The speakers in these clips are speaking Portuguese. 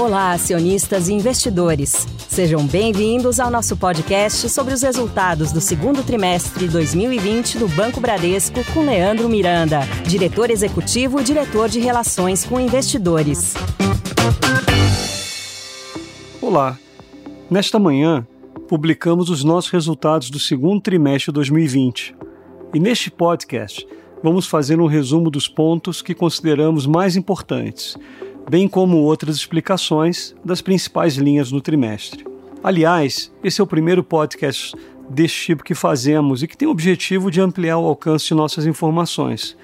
Olá, acionistas e investidores. Sejam bem-vindos ao nosso podcast sobre os resultados do segundo trimestre de 2020 do Banco Bradesco com Leandro Miranda, diretor executivo e diretor de Relações com Investidores. Olá. Nesta manhã, publicamos os nossos resultados do segundo trimestre de 2020. E neste podcast, vamos fazer um resumo dos pontos que consideramos mais importantes bem como outras explicações das principais linhas no trimestre. Aliás, esse é o primeiro podcast deste tipo que fazemos e que tem o objetivo de ampliar o alcance de nossas informações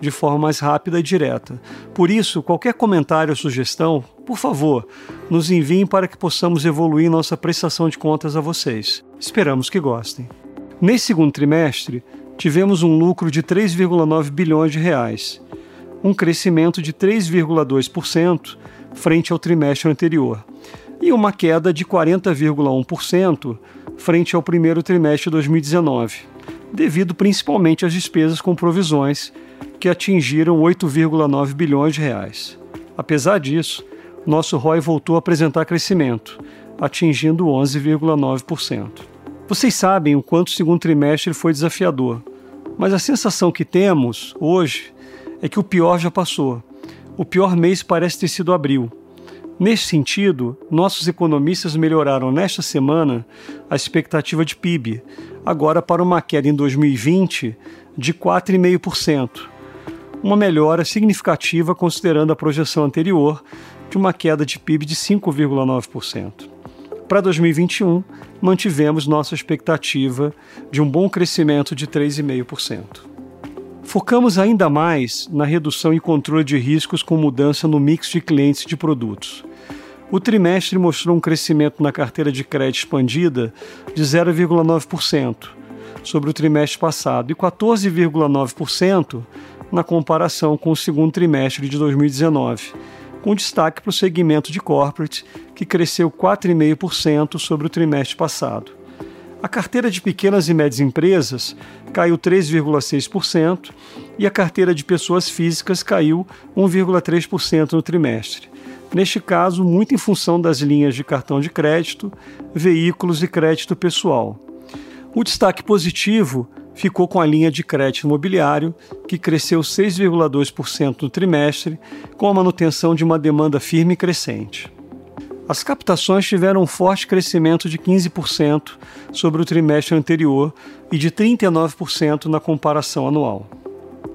de forma mais rápida e direta. Por isso, qualquer comentário ou sugestão, por favor, nos enviem para que possamos evoluir nossa prestação de contas a vocês. Esperamos que gostem. Nesse segundo trimestre, tivemos um lucro de 3,9 bilhões de reais um crescimento de 3,2% frente ao trimestre anterior, e uma queda de 40,1% frente ao primeiro trimestre de 2019, devido principalmente às despesas com provisões, que atingiram 8,9 bilhões de reais. Apesar disso, nosso ROI voltou a apresentar crescimento, atingindo 11,9%. Vocês sabem o quanto o segundo trimestre foi desafiador, mas a sensação que temos hoje é que o pior já passou. O pior mês parece ter sido abril. Nesse sentido, nossos economistas melhoraram nesta semana a expectativa de PIB, agora para uma queda em 2020 de 4,5%, uma melhora significativa considerando a projeção anterior de uma queda de PIB de 5,9%. Para 2021, mantivemos nossa expectativa de um bom crescimento de 3,5%. Focamos ainda mais na redução e controle de riscos com mudança no mix de clientes de produtos. O trimestre mostrou um crescimento na carteira de crédito expandida de 0,9% sobre o trimestre passado e 14,9% na comparação com o segundo trimestre de 2019, com destaque para o segmento de corporate, que cresceu 4,5% sobre o trimestre passado. A carteira de pequenas e médias empresas caiu 3,6% e a carteira de pessoas físicas caiu 1,3% no trimestre. Neste caso, muito em função das linhas de cartão de crédito, veículos e crédito pessoal. O destaque positivo ficou com a linha de crédito imobiliário, que cresceu 6,2% no trimestre, com a manutenção de uma demanda firme e crescente. As captações tiveram um forte crescimento de 15% sobre o trimestre anterior e de 39% na comparação anual.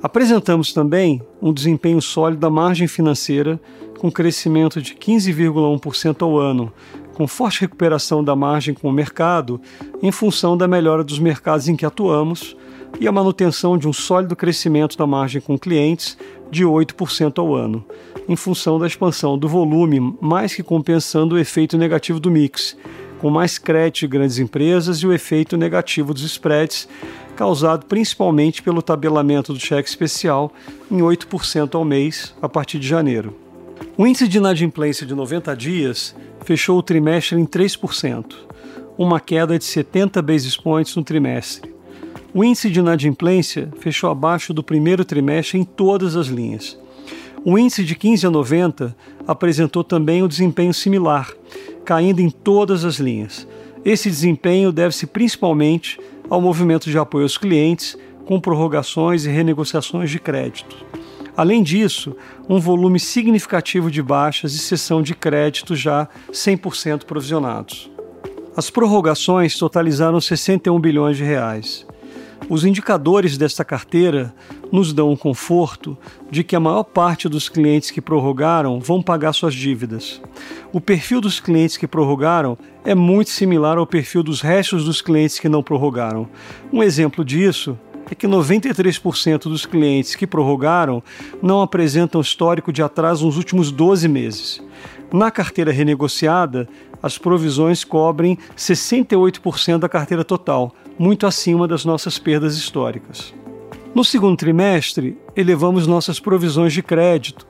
Apresentamos também um desempenho sólido da margem financeira, com crescimento de 15,1% ao ano, com forte recuperação da margem com o mercado em função da melhora dos mercados em que atuamos e a manutenção de um sólido crescimento da margem com clientes de 8% ao ano, em função da expansão do volume, mais que compensando o efeito negativo do mix, com mais crédito de grandes empresas e o efeito negativo dos spreads, causado principalmente pelo tabelamento do cheque especial em 8% ao mês a partir de janeiro. O índice de inadimplência de 90 dias fechou o trimestre em 3%, uma queda de 70 basis points no trimestre. O índice de inadimplência fechou abaixo do primeiro trimestre em todas as linhas. O índice de 15 a 90 apresentou também um desempenho similar, caindo em todas as linhas. Esse desempenho deve-se principalmente ao movimento de apoio aos clientes, com prorrogações e renegociações de crédito. Além disso, um volume significativo de baixas e cessão de crédito já 100% provisionados. As prorrogações totalizaram 61 bilhões de reais. Os indicadores desta carteira nos dão o conforto de que a maior parte dos clientes que prorrogaram vão pagar suas dívidas. O perfil dos clientes que prorrogaram é muito similar ao perfil dos restos dos clientes que não prorrogaram. Um exemplo disso é que 93% dos clientes que prorrogaram não apresentam histórico de atraso nos últimos 12 meses. Na carteira renegociada, as provisões cobrem 68% da carteira total, muito acima das nossas perdas históricas. No segundo trimestre, elevamos nossas provisões de crédito,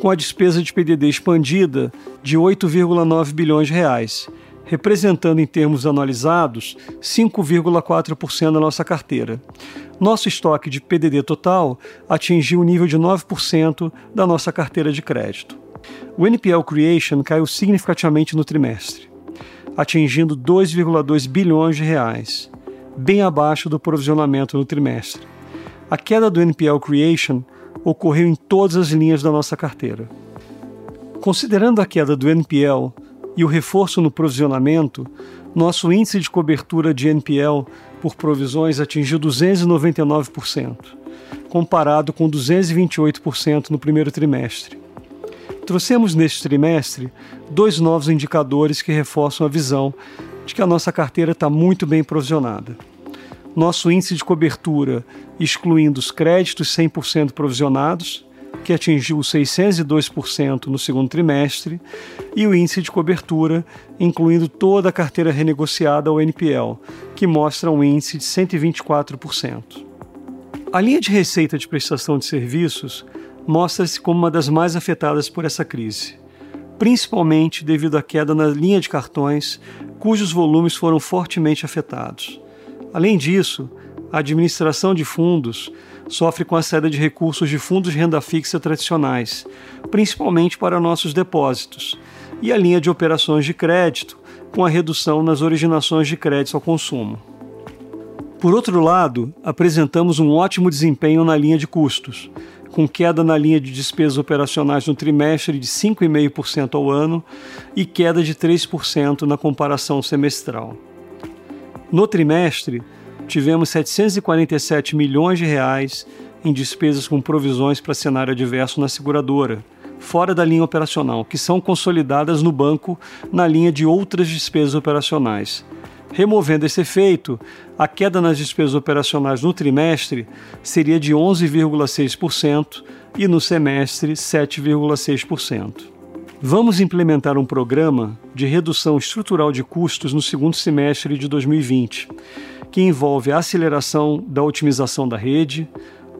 com a despesa de PDD expandida de 8,9 bilhões de reais, representando em termos anualizados 5,4% da nossa carteira. Nosso estoque de PDD total atingiu o nível de 9% da nossa carteira de crédito. O NPL Creation caiu significativamente no trimestre, atingindo 2,2 bilhões de reais, bem abaixo do provisionamento no trimestre. A queda do NPL Creation ocorreu em todas as linhas da nossa carteira. Considerando a queda do NPL e o reforço no provisionamento, nosso índice de cobertura de NPL por provisões atingiu 299%, comparado com 228% no primeiro trimestre. Trouxemos neste trimestre dois novos indicadores que reforçam a visão de que a nossa carteira está muito bem provisionada. Nosso índice de cobertura, excluindo os créditos 100% provisionados, que atingiu 602% no segundo trimestre, e o índice de cobertura, incluindo toda a carteira renegociada ao NPL, que mostra um índice de 124%. A linha de receita de prestação de serviços mostra-se como uma das mais afetadas por essa crise, principalmente devido à queda na linha de cartões, cujos volumes foram fortemente afetados. Além disso, a administração de fundos sofre com a saída de recursos de fundos de renda fixa tradicionais, principalmente para nossos depósitos, e a linha de operações de crédito, com a redução nas originações de crédito ao consumo. Por outro lado, apresentamos um ótimo desempenho na linha de custos, com queda na linha de despesas operacionais no trimestre de 5,5% ao ano e queda de 3% na comparação semestral. No trimestre, tivemos 747 milhões de reais em despesas com provisões para cenário adverso na seguradora, fora da linha operacional, que são consolidadas no banco na linha de outras despesas operacionais. Removendo esse efeito, a queda nas despesas operacionais no trimestre seria de 11,6% e no semestre 7,6%. Vamos implementar um programa de redução estrutural de custos no segundo semestre de 2020, que envolve a aceleração da otimização da rede,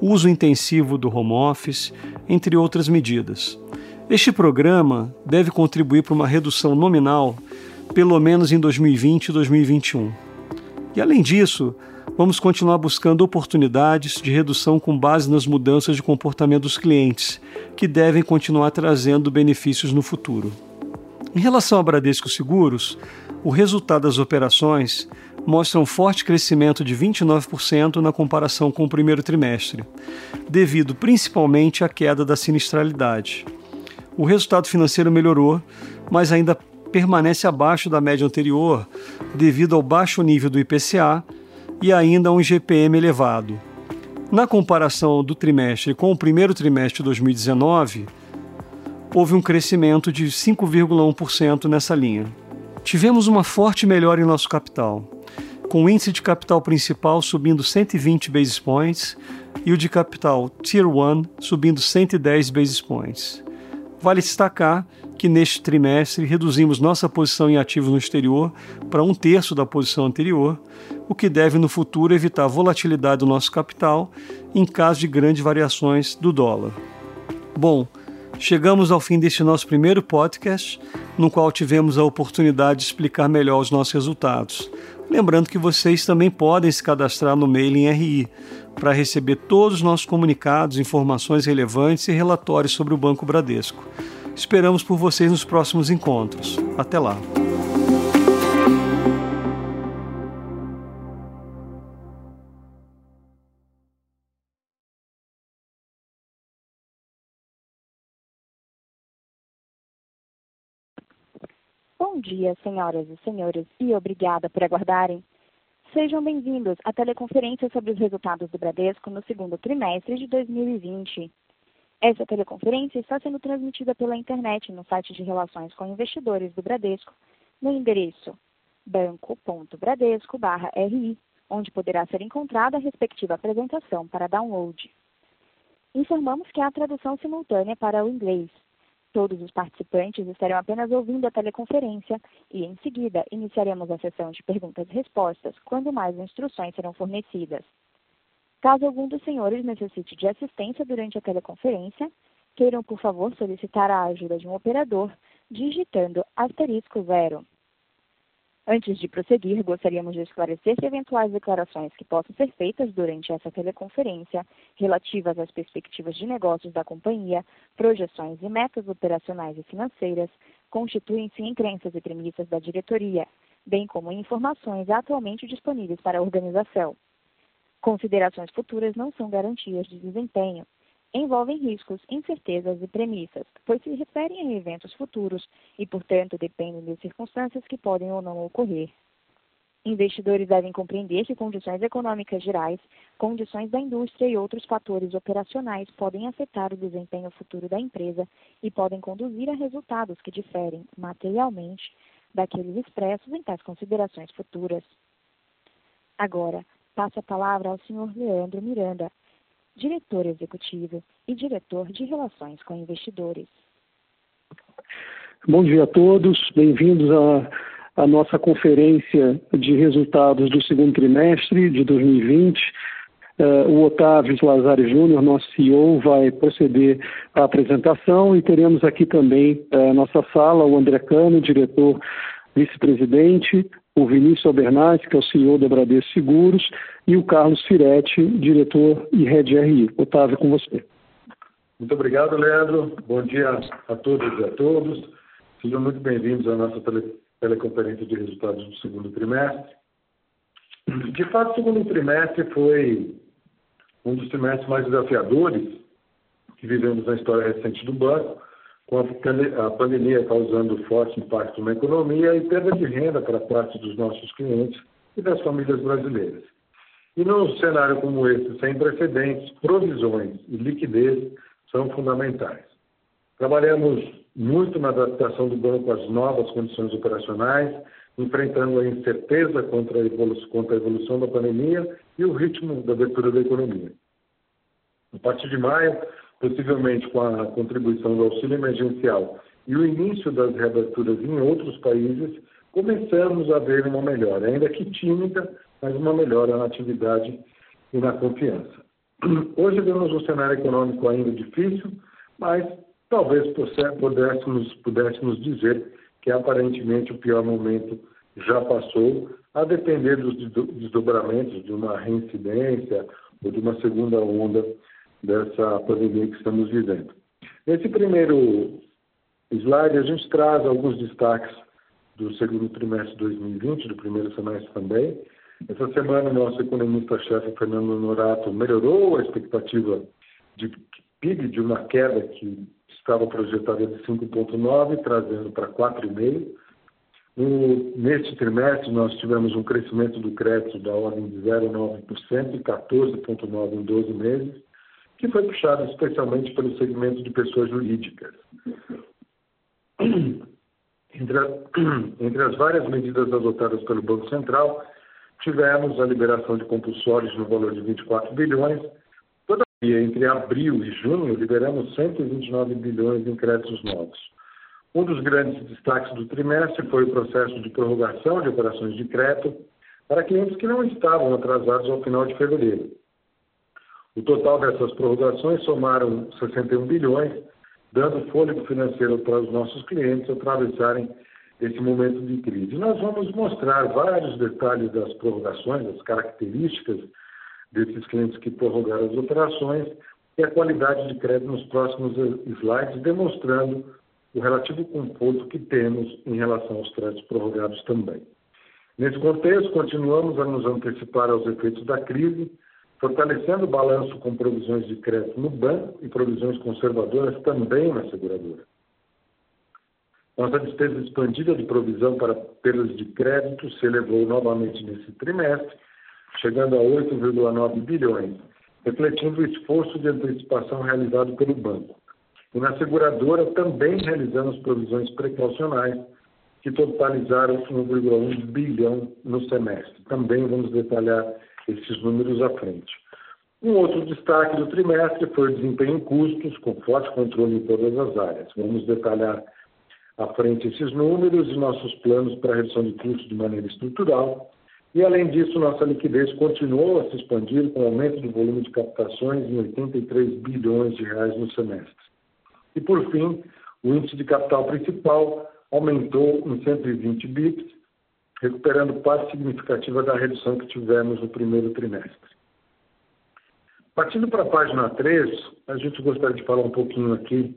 uso intensivo do home office, entre outras medidas. Este programa deve contribuir para uma redução nominal, pelo menos em 2020 e 2021. E além disso, vamos continuar buscando oportunidades de redução com base nas mudanças de comportamento dos clientes, que devem continuar trazendo benefícios no futuro. Em relação a Bradesco Seguros, o resultado das operações mostra um forte crescimento de 29% na comparação com o primeiro trimestre, devido principalmente à queda da sinistralidade. O resultado financeiro melhorou, mas ainda permanece abaixo da média anterior devido ao baixo nível do IPCA e ainda a um GPM elevado. Na comparação do trimestre com o primeiro trimestre de 2019, houve um crescimento de 5,1% nessa linha. Tivemos uma forte melhora em nosso capital, com o índice de capital principal subindo 120 basis points e o de capital Tier 1 subindo 110 basis points. Vale destacar que neste trimestre reduzimos nossa posição em ativos no exterior para um terço da posição anterior, o que deve no futuro evitar a volatilidade do nosso capital em caso de grandes variações do dólar. Bom, chegamos ao fim deste nosso primeiro podcast, no qual tivemos a oportunidade de explicar melhor os nossos resultados. Lembrando que vocês também podem se cadastrar no mailing RI para receber todos os nossos comunicados, informações relevantes e relatórios sobre o Banco Bradesco. Esperamos por vocês nos próximos encontros. Até lá! Bom dia, senhoras e senhores, e obrigada por aguardarem. Sejam bem-vindos à teleconferência sobre os resultados do Bradesco no segundo trimestre de 2020. Essa teleconferência está sendo transmitida pela internet no site de Relações com Investidores do Bradesco, no endereço banco.bradesco.ri, onde poderá ser encontrada a respectiva apresentação para download. Informamos que há tradução simultânea para o inglês. Todos os participantes estarão apenas ouvindo a teleconferência e, em seguida, iniciaremos a sessão de perguntas e respostas, quando mais instruções serão fornecidas. Caso algum dos senhores necessite de assistência durante a teleconferência, queiram, por favor, solicitar a ajuda de um operador digitando asterisco zero. Antes de prosseguir, gostaríamos de esclarecer que eventuais declarações que possam ser feitas durante essa teleconferência, relativas às perspectivas de negócios da companhia, projeções e metas operacionais e financeiras, constituem-se em crenças e premissas da diretoria, bem como informações atualmente disponíveis para a organização. Considerações futuras não são garantias de desempenho. Envolvem riscos, incertezas e premissas, pois se referem a eventos futuros e, portanto, dependem de circunstâncias que podem ou não ocorrer. Investidores devem compreender que condições econômicas gerais, condições da indústria e outros fatores operacionais podem afetar o desempenho futuro da empresa e podem conduzir a resultados que diferem materialmente daqueles expressos em tais considerações futuras. Agora, passo a palavra ao Sr. Leandro Miranda, diretor executivo e diretor de Relações com Investidores. Bom dia a todos, bem-vindos à, à nossa conferência de resultados do segundo trimestre de 2020. Uh, eh, o Otávio Lazare Júnior, nosso CEO, vai proceder à apresentação e teremos aqui também a uh, nossa sala o André Cano, diretor vice-presidente, o Vinícius Albernaz, que é o CEO da Bradesco Seguros, e o Carlos Firetti, diretor e head RI. Otávio, com você. Muito obrigado, Leandro. Bom dia a todos e a todos. Sejam muito bem-vindos à nossa tele, teleconferência de resultados do segundo trimestre. De fato, o segundo trimestre foi um dos trimestres mais desafiadores que vivemos na história recente do banco, com a pandemia causando forte impacto na economia e perda de renda para parte dos nossos clientes e das famílias brasileiras. E num cenário como esse, sem precedentes, provisões e liquidez são fundamentais. Trabalhamos muito na adaptação do banco às novas condições operacionais, enfrentando a incerteza contra a evolução, contra a evolução da pandemia e o ritmo da abertura da economia. A partir de maio, possivelmente com a contribuição do auxílio emergencial e o início das reaberturas em outros países, começamos a ver uma melhora, ainda que tímida, mas uma melhora na atividade e na confiança. Hoje vemos um cenário econômico ainda difícil, mas talvez pudéssemos, pudéssemos dizer que aparentemente o pior momento já passou, a depender dos desdobramentos de uma reincidência ou de uma segunda onda dessa pandemia que estamos vivendo. Nesse primeiro slide, a gente traz alguns destaques do segundo trimestre de 2020, do primeiro semestre também. Essa semana, nosso economista-chefe, Fernando Norato, melhorou a expectativa de PIB de uma queda que estava projetada de 5,9%, trazendo para 4,5%. neste trimestre, nós tivemos um crescimento do crédito da ordem de 0,9% e 14,9% em 12 meses que foi puxado especialmente pelo segmento de pessoas jurídicas. Entre, a, entre as várias medidas adotadas pelo Banco Central, tivemos a liberação de compulsórios no valor de 24 bilhões. Todavia, entre abril e junho, liberamos 129 bilhões em créditos novos. Um dos grandes destaques do trimestre foi o processo de prorrogação de operações de crédito para clientes que não estavam atrasados ao final de fevereiro. O total dessas prorrogações somaram 61 bilhões, dando fôlego financeiro para os nossos clientes atravessarem esse momento de crise. Nós vamos mostrar vários detalhes das prorrogações, as características desses clientes que prorrogaram as operações e a qualidade de crédito nos próximos slides, demonstrando o relativo conforto que temos em relação aos créditos prorrogados também. Nesse contexto, continuamos a nos antecipar aos efeitos da crise, fortalecendo o balanço com provisões de crédito no banco e provisões conservadoras também na seguradora. Nossa despesa expandida de provisão para perdas de crédito se elevou novamente nesse trimestre, chegando a 8,9 bilhões, refletindo o esforço de antecipação realizado pelo banco. E na seguradora também realizamos provisões precaucionais, que totalizaram 1,1 bilhão no semestre. Também vamos detalhar esses números à frente. Um outro destaque do trimestre foi o desempenho em custos, com forte controle em todas as áreas. Vamos detalhar à frente esses números e nossos planos para a redução de custos de maneira estrutural. E, além disso, nossa liquidez continuou a se expandir com aumento do volume de captações em 83 bilhões de reais no semestre. E, por fim, o índice de capital principal aumentou em 120 bips recuperando parte significativa da redução que tivemos no primeiro trimestre. Partindo para a página 3, a gente gostaria de falar um pouquinho aqui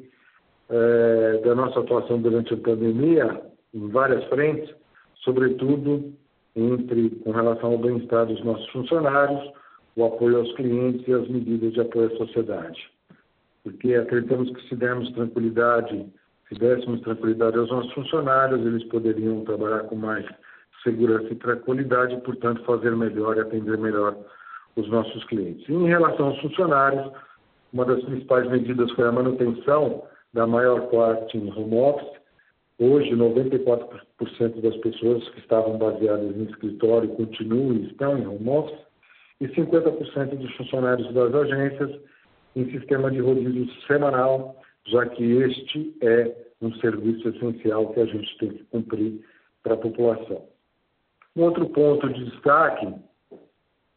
é, da nossa atuação durante a pandemia, em várias frentes, sobretudo entre com relação ao bem-estar dos nossos funcionários, o apoio aos clientes e as medidas de apoio à sociedade. Porque acreditamos que se dermos tranquilidade, se dessemos tranquilidade aos nossos funcionários, eles poderiam trabalhar com mais segurança e tranquilidade e, portanto, fazer melhor e atender melhor os nossos clientes. Em relação aos funcionários, uma das principais medidas foi a manutenção da maior parte em home office. Hoje, 94% das pessoas que estavam baseadas em escritório continuam e estão em home office, e 50% dos funcionários das agências em sistema de rodízio semanal, já que este é um serviço essencial que a gente tem que cumprir para a população. Um outro ponto de destaque,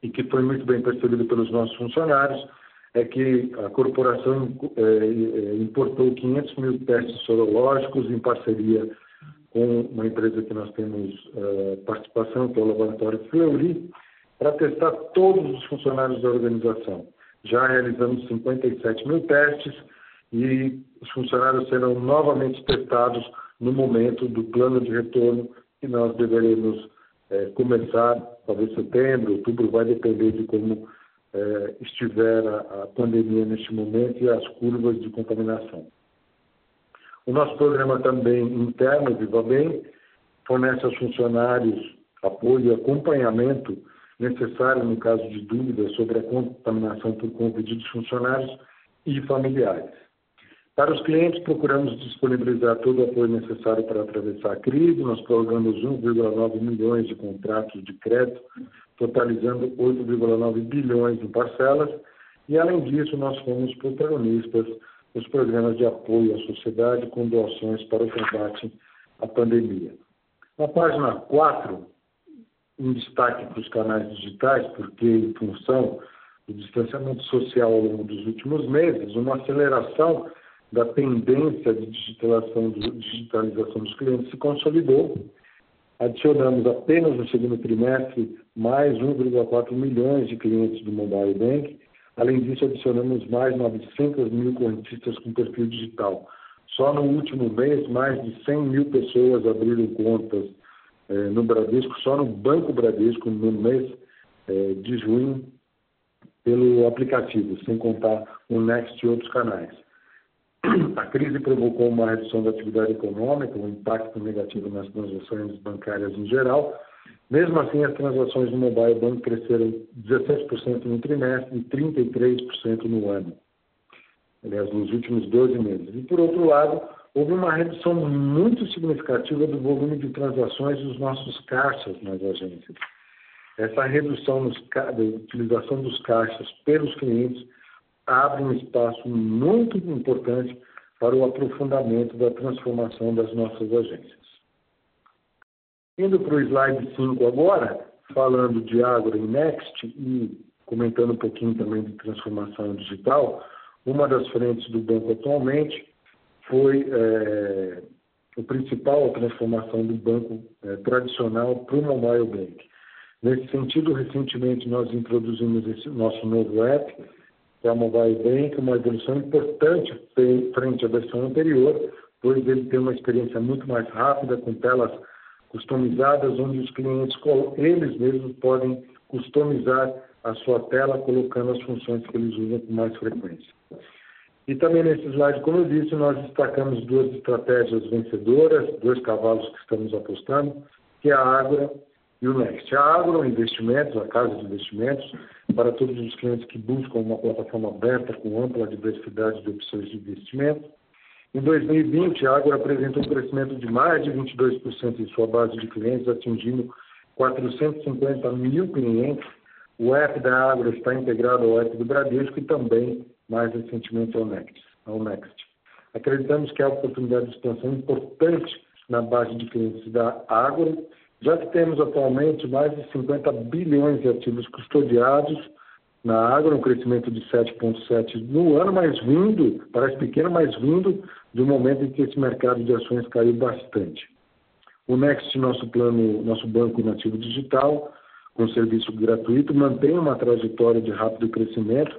e que foi muito bem percebido pelos nossos funcionários, é que a corporação é, importou 500 mil testes sorológicos em parceria com uma empresa que nós temos é, participação, que é o Laboratório Fleury, para testar todos os funcionários da organização. Já realizamos 57 mil testes e os funcionários serão novamente testados no momento do plano de retorno que nós deveremos é, começar, talvez setembro, outubro, vai depender de como é, estiver a, a, pandemia neste momento e as curvas de contaminação. O nosso programa também interno, Viva Bem, fornece aos funcionários apoio e acompanhamento necessário no caso de dúvidas sobre a contaminação por Covid dos funcionários e familiares. Para os clientes, procuramos disponibilizar todo o apoio necessário para atravessar a crise. Nós prorrogamos 1,9 milhões de contratos de crédito, totalizando 8,9 bilhões em parcelas. E, além disso, nós fomos protagonistas dos programas de apoio à sociedade com doações para o combate à pandemia. Na página 4, um destaque para os canais digitais, porque, em função do distanciamento social ao longo dos últimos meses, uma aceleração da tendência de digitalização, dos clientes se consolidou. Adicionamos apenas no segundo trimestre mais 1,4 milhões de clientes do Mobile Bank. Além disso, adicionamos mais 900 mil correntistas com perfil digital. Só no último mês, mais de 100 mil pessoas abriram contas eh, no Bradesco, só no Banco Bradesco, no mês eh, de junho, pelo aplicativo, sem contar o Next e outros canais. A crise provocou uma redução da atividade econômica, um impacto negativo nas transações bancárias em geral. Mesmo assim, as transações no mobile bank cresceram 16% no trimestre e 33% no ano. Aliás, nos últimos 12 meses. E, por outro lado, houve uma redução muito significativa do volume de transações dos nossos caixas nas agências. Essa redução nos, da utilização dos caixas pelos clientes abre um espaço muito importante para o aprofundamento da transformação das nossas agências. Indo para o slide 5 agora, falando de Agro e Next e comentando um pouquinho também de transformação digital, uma das frentes do banco atualmente foi é, o principal transformação do banco é, tradicional para o mobile bank. Nesse sentido, recentemente nós introduzimos esse nosso novo app, que é o Mobile Bank, uma evolução importante frente à versão anterior, pois ele tem uma experiência muito mais rápida, com telas customizadas, onde os clientes, eles mesmos, podem customizar a sua tela, colocando as funções que eles usam com mais frequência. E também nesse slide, como eu disse, nós destacamos duas estratégias vencedoras, dois cavalos que estamos apostando, que é a Agro e o Next. A Agro Investimentos, a casa de investimentos, para todos os clientes que buscam uma plataforma aberta com ampla diversidade de opções de investimento. Em 2020, a Agro apresentou um crescimento de mais de 22% em sua base de clientes, atingindo 450 mil clientes. O app da Agro está integrado ao app do Bradesco e também, mais recentemente, ao Next. Ao Next. Acreditamos que há oportunidade de expansão importante na base de clientes da Agro já que temos atualmente mais de 50 bilhões de ativos custodiados na água, um crescimento de 7,7% no ano, mas vindo, parece pequeno, mas vindo de um momento em que esse mercado de ações caiu bastante. O Next, nosso plano, nosso banco nativo digital, com serviço gratuito, mantém uma trajetória de rápido crescimento.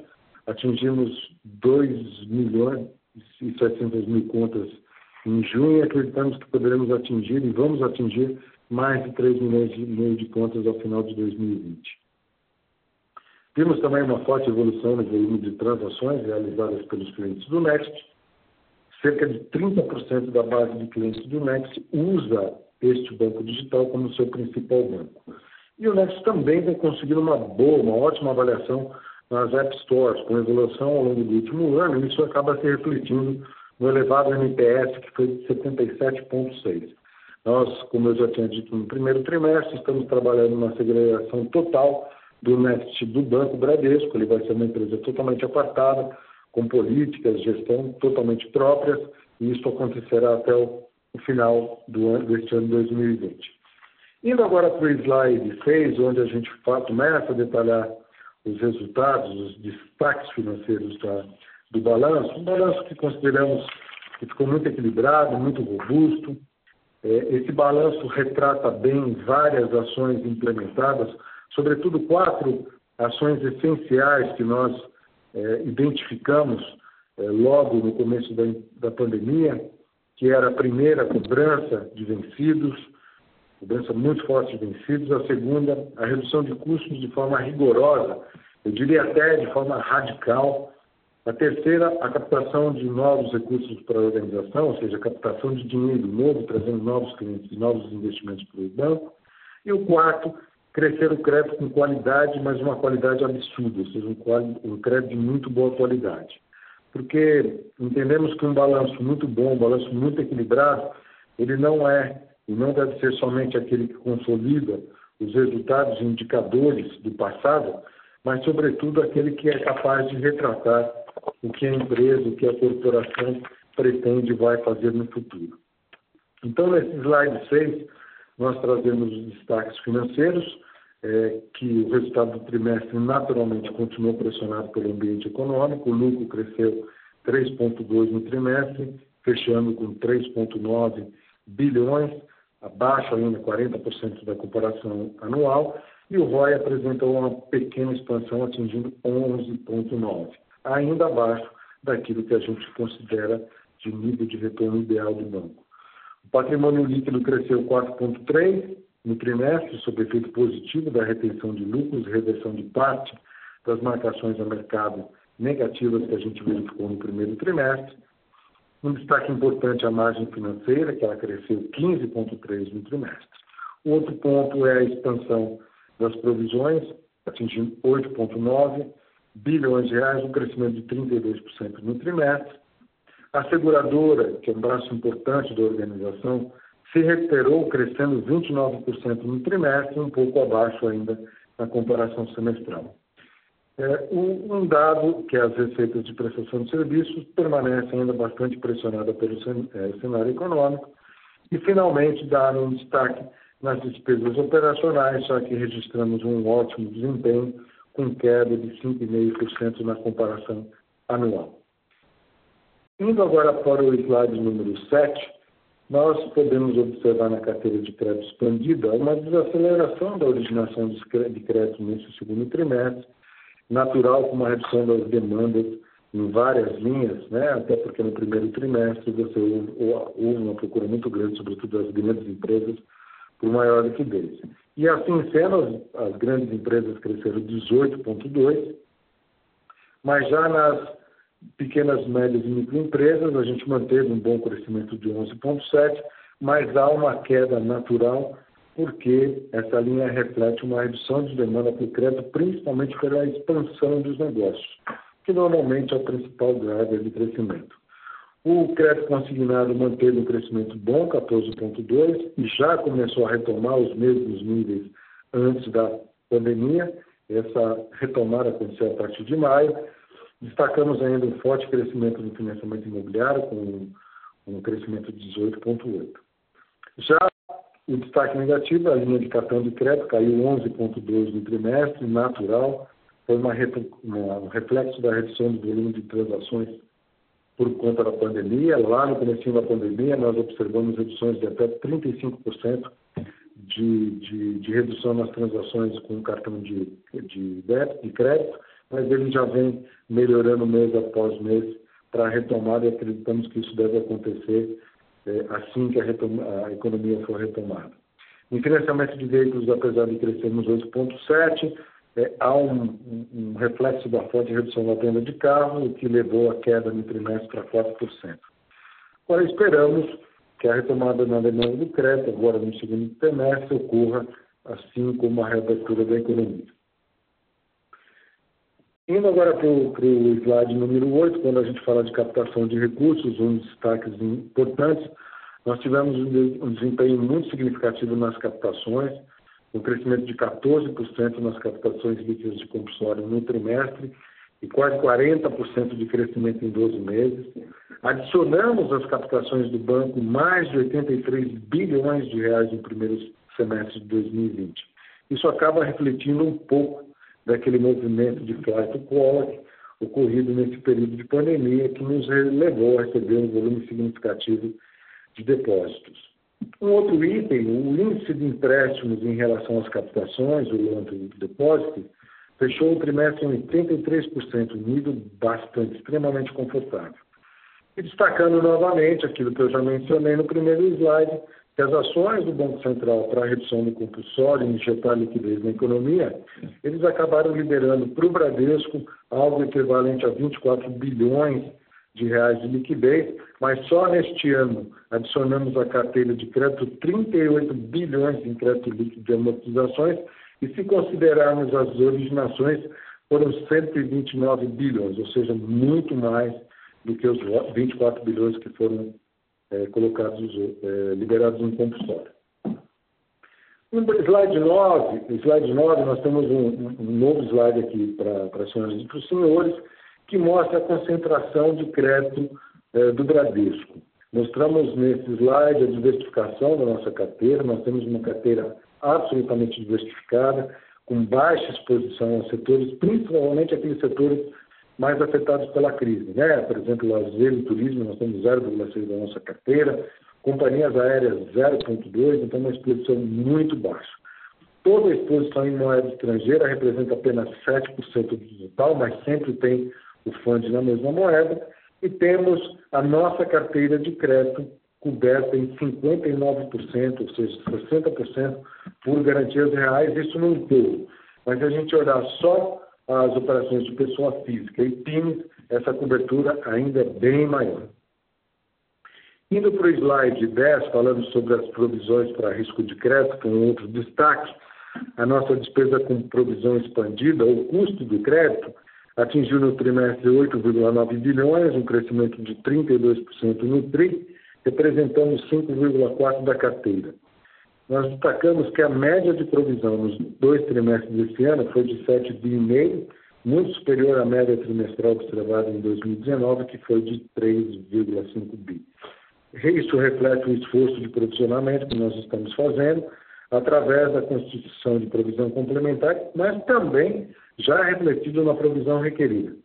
Atingimos 2 milhões e 700 mil contas em junho e acreditamos que poderemos atingir e vamos atingir mais de 3 milhões e meio de contas ao final de 2020. Vimos também uma forte evolução no volume de transações realizadas pelos clientes do Next. Cerca de 30% da base de clientes do Next usa este banco digital como seu principal banco. E o Next também tem conseguido uma boa, uma ótima avaliação nas App Stores, com evolução ao longo do último ano, e isso acaba se refletindo no elevado NPS, que foi de 77,6. Nós, como eu já tinha dito no primeiro trimestre, estamos trabalhando na segregação total do Next do Banco Bradesco, ele vai ser uma empresa totalmente apartada, com políticas, gestão totalmente próprias, e isso acontecerá até o final do ano, deste ano 2020. Indo agora para o slide 6, onde a gente começa a detalhar os resultados, os destaques financeiros da, do balanço, um balanço que consideramos que ficou muito equilibrado, muito robusto. É, esse balanço retrata bem várias ações implementadas, sobretudo quatro ações essenciais que nós é, identificamos é, logo no começo da, pandemia, que era a primeira cobrança de vencidos, cobrança muito forte de vencidos, a segunda, a redução de custos de forma rigorosa, eu diria até de forma radical, a terceira, a captação de novos recursos para a organização, ou seja, a captação de dinheiro novo, trazendo novos clientes e novos investimentos para o banco. E o quarto, crescer o crédito com qualidade, mas uma qualidade absurda, ou seja, um, crédito de muito boa qualidade porque entendemos que um balanço muito bom, um balanço muito equilibrado, ele não é e não deve ser somente aquele que consolida os resultados e indicadores do passado, mas, sobretudo, aquele que é capaz de retratar o que a empresa, o que a corporação pretende e vai fazer no futuro. Então, nesse slide 6, nós trazemos os destaques financeiros, é, que o resultado do trimestre naturalmente continuou pressionado pelo ambiente econômico, o lucro cresceu 3,2 no trimestre, fechando com 3,9 bilhões, abaixo ainda 40% da comparação anual, e o ROI apresentou uma pequena expansão atingindo 11,9, ainda abaixo daquilo que a gente considera de nível de retorno ideal do banco. O patrimônio líquido cresceu 4,3, no trimestre, sob efeito positivo da retenção de lucros e reversão de parte das marcações a mercado negativas que a gente verificou no primeiro trimestre. Um destaque importante é a margem financeira, que ela cresceu 15,3% no trimestre. Outro ponto é a expansão das provisões, atingindo 8,9 bilhões de reais, um crescimento de 32% no trimestre. A seguradora, que é um braço importante da organização, se recuperou, crescendo 29% no trimestre, um pouco abaixo ainda na comparação semestral. É, um dado que as receitas de prestação de serviços permanecem ainda bastante pressionadas pelo é, cenário econômico e, finalmente, dar um destaque nas despesas operacionais, já que registramos um ótimo desempenho, com queda de 5,5% na comparação anual. Indo agora para o slide número 7, nós podemos observar na carteira de crédito expandida uma desaceleração da originação de crédito nesse segundo trimestre, natural com uma redução das demandas em várias linhas, né? até porque no primeiro trimestre você houve uma procura muito grande, sobretudo das grandes empresas, por maior liquidez. E assim sendo, as, as grandes empresas cresceram 18,2%, mas já nas pequenas, médias e microempresas, a gente manteve um bom crescimento de 11,7%, mas há uma queda natural, porque essa linha reflete uma redução de demanda por crédito, principalmente pela expansão dos negócios, que normalmente é o principal driver de crescimento. O crédito consignado manteve um crescimento bom, 14,2%, e já começou a retomar os mesmos níveis antes da pandemia. Essa retomada aconteceu a partir de maio, Destacamos ainda um forte crescimento no financiamento imobiliário, com um crescimento de 18,8%. Já o destaque negativo, a linha de cartão de crédito caiu 11,2% no trimestre, natural, foi uma, um reflexo da redução do volume de transações por conta da pandemia. Lá no começo da pandemia, nós observamos reduções de até 35% de, de, de, redução nas transações com cartão de, de débito, de crédito, mas ele já vem melhorando mês após mês para a retomada e acreditamos que isso deve acontecer é, assim que a, retoma, a, economia for retomada. Em financiamento de veículos, apesar de crescermos 8,7%, é, há um, um, reflexo da forte redução da venda de carro, o que levou a queda no trimestre para 4%. Agora, esperamos que a retomada na demanda do crédito, agora no segundo trimestre, ocorra assim como a reabertura da economia. Indo agora para o slide número 8, quando a gente fala de captação de recursos, um dos destaques importantes, nós tivemos um desempenho muito significativo nas captações, um crescimento de 14% nas captações líquidas de compulsório no trimestre e quase 40% de crescimento em 12 meses. Adicionamos às captações do banco mais de 83 bilhões de reais no primeiro semestre de 2020. Isso acaba refletindo um pouco daquele movimento de flight to quality ocorrido nesse período de pandemia que nos levou a receber um volume significativo de depósitos. Um outro item, o índice de empréstimos em relação às captações, o loan to deposit, fechou o trimestre em 83%, um nível bastante, extremamente confortável. E destacando novamente aquilo que eu já mencionei no primeiro slide, que as ações do Banco Central para a redução do compulsório e injetar liquidez na economia, eles acabaram liberando para o Bradesco algo equivalente a 24 bilhões de reais de liquidez, mas só neste ano adicionamos à carteira de crédito 38 bilhões em crédito líquido de amortizações e se considerarmos as originações foram 129 bilhões, ou seja, muito mais do que os 24 bilhões que foram é, colocados, é, liberados em compulsório. No slide 9, slide 9 nós temos um, um novo slide aqui para as senhoras e para os senhores, que mostra a concentração de crédito é, do Bradesco. Mostramos nesse slide a diversificação da nossa carteira, nós temos uma carteira absolutamente diversificada, com baixa exposição a setores, principalmente aqueles setores mais afetados pela crise. Né? Por exemplo, lazer e turismo, nós temos 0,6% da nossa carteira, companhias aéreas 0,2%, então uma exposição muito baixa. Toda a exposição em moeda estrangeira representa apenas 7% do total, mas sempre tem o fundo na mesma moeda, e temos a nossa carteira de crédito coberta em 59%, ou seja, 60% por garantias reais, isso no todo. Mas a gente olhar só as operações de pessoa física e PIMs, essa cobertura ainda é bem maior. Indo para o slide 10, falando sobre as provisões para risco de crédito, com outro destaque, a nossa despesa com provisão expandida, o custo do crédito, atingiu no trimestre 8,9 bilhões, um crescimento de 32% no TRI, representando 5,4% da carteira. Nós destacamos que a média de provisão nos dois trimestres desse ano foi de 7,5%, muito superior à média trimestral observada em 2019, que foi de 3,5 bi. Isso reflete o esforço de provisionamento que nós estamos fazendo através da constituição de provisão complementar, mas também já refletido na provisão requerida.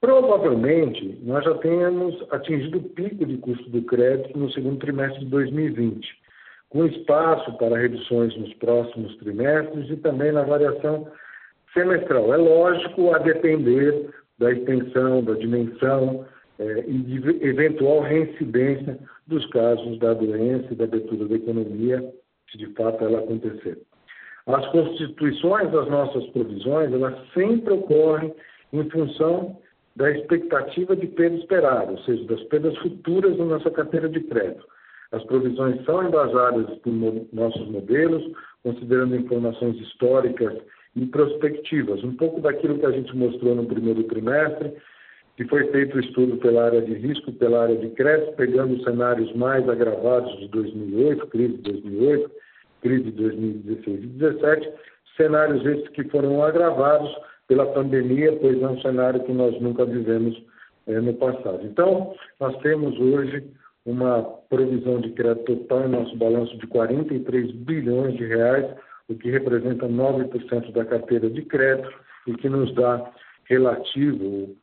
Provavelmente, nós já tenhamos atingido o pico de custo do crédito no segundo trimestre de 2020 com espaço para reduções nos próximos trimestres e também na variação semestral. É lógico, a depender da extensão, da dimensão é, e de eventual reincidência dos casos da doença e da abertura da economia, se de fato ela acontecer. As constituições das nossas provisões, elas sempre ocorrem em função da expectativa de perda esperada, ou seja, das perdas futuras na nossa carteira de crédito. As provisões são embasadas por nossos modelos, considerando informações históricas e prospectivas, um pouco daquilo que a gente mostrou no primeiro trimestre, que foi feito o estudo pela área de risco, pela área de crédito, pegando os cenários mais agravados de 2008, crise de 2008, crise de 2016 e 2017, cenários esses que foram agravados pela pandemia, pois é um cenário que nós nunca vivemos é, no passado. Então, nós temos hoje uma provisão de crédito total em nosso balanço de 43 bilhões de reais, o que representa 9% da carteira de crédito e que nos dá relativo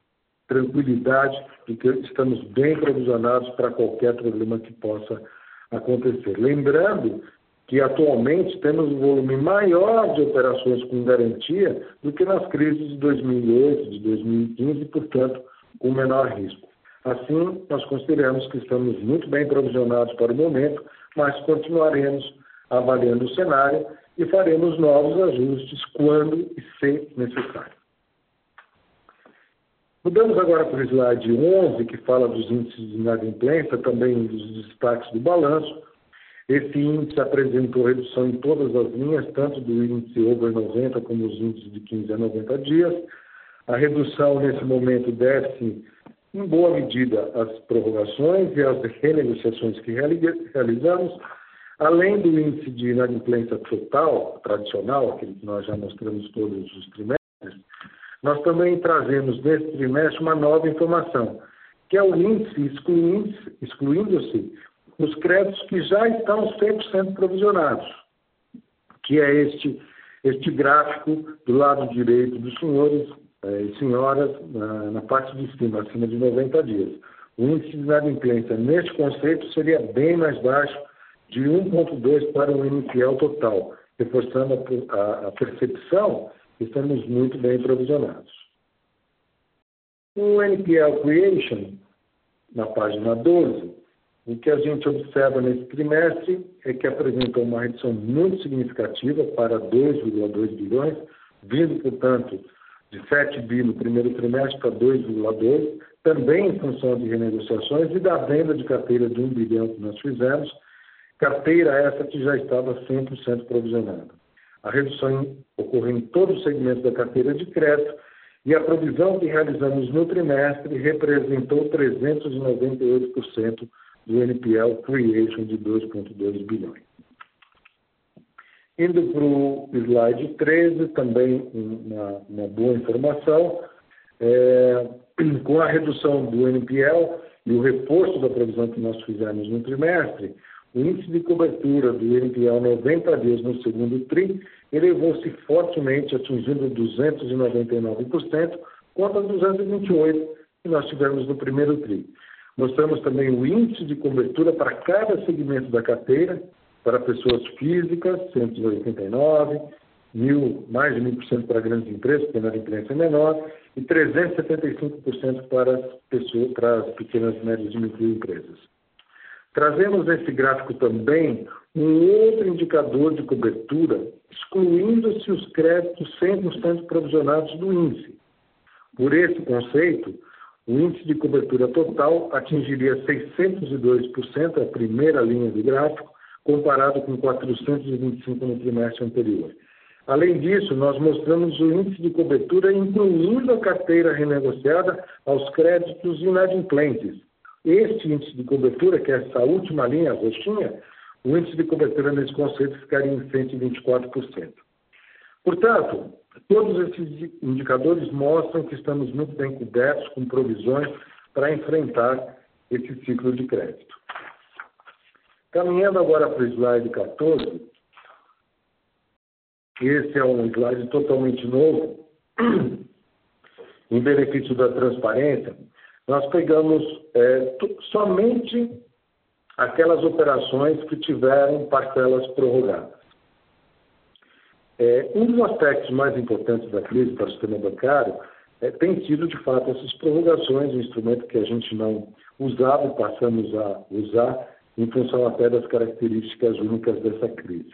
tranquilidade de que estamos bem provisionados para qualquer problema que possa acontecer. Lembrando que atualmente temos um volume maior de operações com garantia do que nas crises de 2008, de 2015, e, portanto, com menor risco. Assim, nós consideramos que estamos muito bem provisionados para o momento, mas continuaremos avaliando o cenário e faremos novos ajustes quando e se necessário. Mudamos agora para o slide 11, que fala dos índices de inadimplência, também dos destaques do balanço. Esse índice apresentou redução em todas as linhas, tanto do índice over 90 como os índices de 15 a 90 dias. A redução, nesse momento, deve-se, em boa medida, às prorrogações e às renegociações que realizamos, além do índice de inadimplência total, tradicional, aquele que nós já mostramos todos os trimestres, nós também trazemos nesse trimestre uma nova informação, que é o índice excluindo-se os créditos que já estão 100% provisionados, que é este, este gráfico do lado direito dos senhores eh, e senhoras na, na, parte de cima, acima de 90 dias. O índice de inadimplência neste conceito seria bem mais baixo, de 1,2 para o NPL total, reforçando a, a, a percepção que estamos muito bem provisionados. O NPL Creation, na página 12, o que a gente observa nesse trimestre é que apresentou uma redução muito significativa para 2,2 bilhões, vindo, portanto, de 7 bi no primeiro trimestre para 2,2, também em função de renegociações e da venda de carteira de 1 bilhão que nós fizemos, carteira essa que já estava 100% provisionada. A redução ocorreu em todo o segmento da carteira de crédito e a provisão que realizamos no trimestre representou 398% do NPL Creation de 2,2 bilhões. Indo para o slide 13, também uma, boa informação, é, com a redução do NPL e o reforço da provisão que nós fizemos no trimestre, o índice de cobertura do NPL 90 dias no segundo TRI elevou-se fortemente, atingindo 299%, contra 228% que nós tivemos no primeiro TRI. Mostramos também o índice de cobertura para cada segmento da carteira, para pessoas físicas, 189, mil, mais de 1.000% para grandes empresas, porque a imprensa é menor, e 375% para as pessoas, para as pequenas, médias e microempresas. Trazemos nesse gráfico também um outro indicador de cobertura, excluindo-se os créditos 100% provisionados do índice. Por esse conceito, o índice de cobertura total atingiria 602%, a primeira linha do gráfico, comparado com 425% no trimestre anterior. Além disso, nós mostramos o índice de cobertura incluindo a carteira renegociada aos créditos inadimplentes. Este índice de cobertura, que é essa última linha roxinha, o índice de cobertura nesse conceito ficaria em 124%. Portanto, Todos esses indicadores mostram que estamos muito bem cobertos com provisões para enfrentar esse ciclo de crédito. Caminhando agora para o slide 14, esse é um slide totalmente novo, em benefício da transparência, nós pegamos é, somente aquelas operações que tiveram parcelas prorrogadas. É, um dos aspectos mais importantes da crise para o sistema bancário é, tem sido, de fato, essas prorrogações, um instrumento que a gente não usava e passamos a usar em função até das características únicas dessa crise.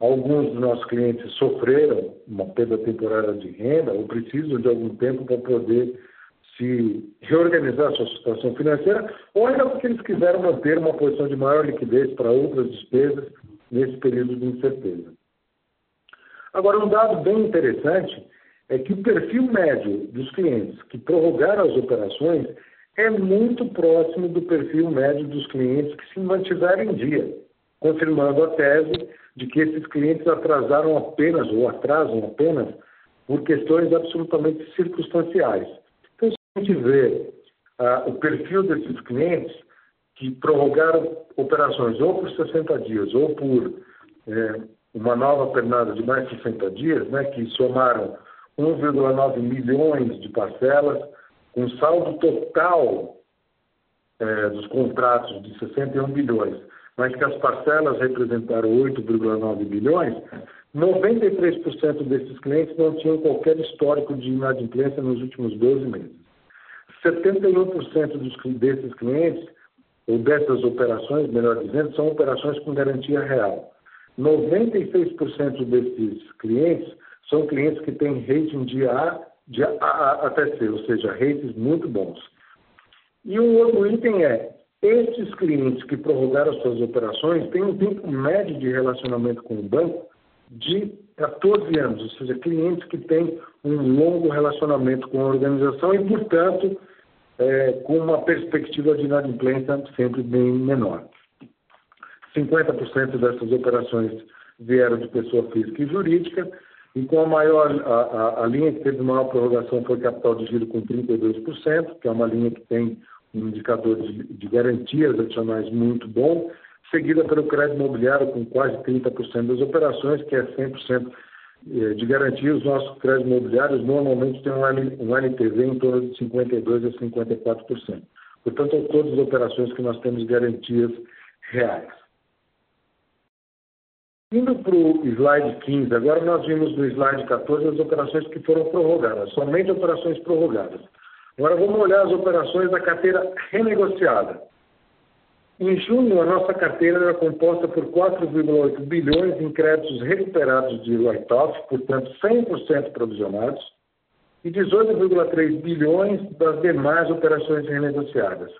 Alguns dos nossos clientes sofreram uma perda temporária de renda ou precisam de algum tempo para poder se reorganizar sua situação financeira, ou ainda porque eles quiseram manter uma posição de maior liquidez para outras despesas nesse período de incerteza. Agora, um dado bem interessante é que o perfil médio dos clientes que prorrogaram as operações é muito próximo do perfil médio dos clientes que se mantiveram em dia, confirmando a tese de que esses clientes atrasaram apenas ou atrasam apenas por questões absolutamente circunstanciais. Então, se a gente vê ah, o perfil desses clientes que prorrogaram operações ou por 60 dias ou por eh, uma nova pernada de mais de 60 dias, né, que somaram 1,9 milhões de parcelas, com saldo total é, dos contratos de 61 bilhões, mas que as parcelas representaram 8,9 bilhões, 93% desses clientes não tinham qualquer histórico de inadimplência nos últimos 12 meses. 71% dos, desses clientes, ou dessas operações, melhor dizendo, são operações com garantia real. 96% desses clientes são clientes que têm rating de A, de A até C, ou seja, ratings muito bons. E o outro item é, esses clientes que prorrogaram suas operações têm um tempo médio de relacionamento com o banco de 14 anos, ou seja, clientes que têm um longo relacionamento com a organização e, portanto, é, com uma perspectiva de inadimplência sempre bem menor. 50% dessas operações vieram de pessoa física e jurídica, e com a maior, a, a, a linha que teve maior prorrogação foi capital de giro com 32%, que é uma linha que tem um indicador de, de garantias adicionais muito bom, seguida pelo crédito imobiliário com quase 30% das operações, que é 100% eh, de garantia. Os nossos créditos imobiliários normalmente têm um LTV em torno de 52% a 54%. Portanto, todas as operações que nós temos garantias reais. Indo para o slide 15, agora nós vimos no slide 14 as operações que foram prorrogadas, somente operações prorrogadas. Agora vamos olhar as operações da carteira renegociada. Em junho, a nossa carteira era composta por 4,8 bilhões em créditos recuperados de write-off, portanto 100% provisionados, e 18,3 bilhões das demais operações renegociadas.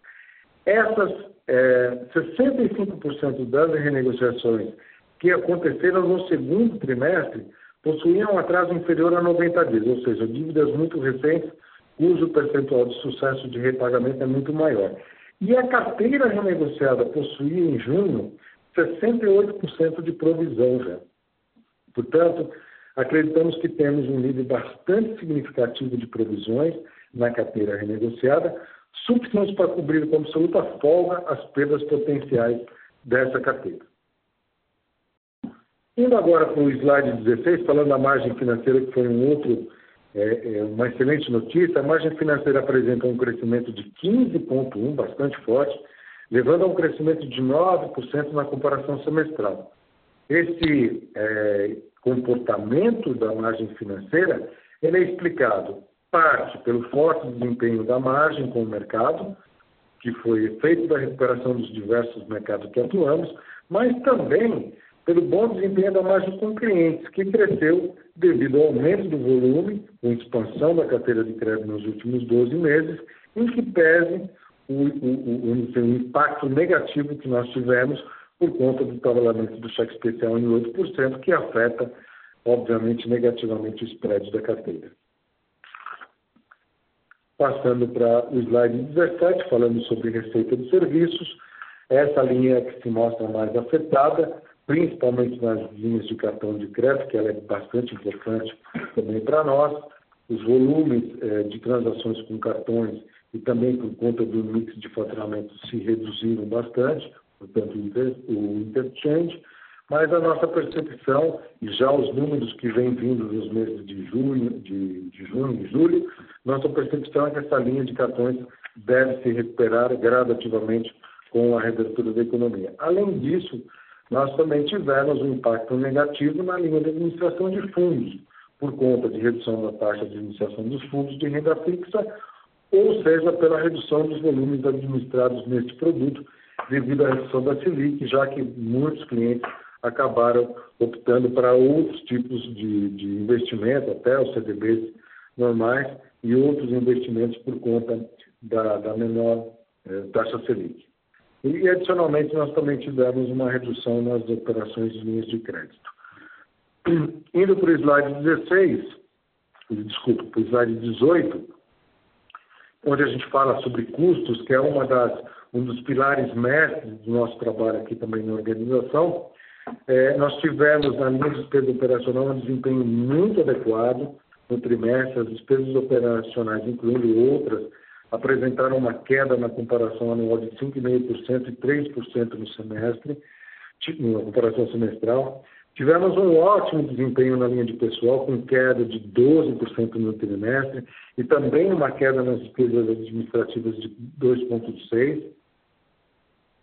Essas é, 65% das renegociações que aconteceram no segundo trimestre possuíam um atraso inferior a 90 dias, ou seja, dívidas muito recentes cujo percentual de sucesso de repagamento é muito maior. E a carteira renegociada possuía em junho 68% de provisão já. Portanto, acreditamos que temos um nível bastante significativo de provisões na carteira renegociada, suficientes para cobrir com absoluta folga as perdas potenciais dessa carteira. Indo agora para o slide 16, falando da margem financeira, que foi um outro é, é uma excelente notícia. A margem financeira apresenta um crescimento de 15,1%, bastante forte, levando a um crescimento de 9% na comparação semestral. Esse é, comportamento da margem financeira ele é explicado, parte, pelo forte desempenho da margem com o mercado, que foi efeito da recuperação dos diversos mercados que atuamos, mas também pelo bom desempenho da margem com clientes, que cresceu devido ao aumento do volume, com expansão da carteira de crédito nos últimos 12 meses, em que pese o, o, o, o impacto negativo que nós tivemos por conta do trabalhamento do cheque especial em 8%, que afeta, obviamente, negativamente o spread da carteira. Passando para o slide 17, falando sobre receita de serviços, essa linha que se mostra mais afetada, principalmente nas linhas de cartão de crédito, que ela é bastante importante também para nós. Os volumes eh, de transações com cartões e também por conta do mix de faturamento se reduziram bastante, portanto, o interchange, mas a nossa percepção, e já os números que vêm vindo nos meses de junho, de, de junho e julho, nossa percepção é que essa linha de cartões deve se recuperar gradativamente com a reabertura da economia. Além disso, nós também tivemos um impacto negativo na linha de administração de fundos, por conta de redução da taxa de administração dos fundos de renda fixa, ou seja, pela redução dos volumes administrados neste produto, devido à redução da Selic, já que muitos clientes acabaram optando para outros tipos de, de investimento, até os CDBs normais, e outros investimentos por conta da, da menor eh, taxa Selic. E, adicionalmente, nós também tivemos uma redução nas operações de linhas de crédito. Indo para o slide 16, desculpa, para o slide 18, onde a gente fala sobre custos, que é uma das, um dos pilares mestres do nosso trabalho aqui também na organização, é, nós tivemos na linha de despesa operacional um desempenho muito adequado no trimestre, as despesas operacionais, incluindo outras, apresentaram uma queda na comparação anual de 5,5% e 3% no semestre, na comparação semestral, Tivemos um ótimo desempenho na linha de pessoal, com queda de 12% no trimestre e também uma queda nas despesas administrativas de 2,6%.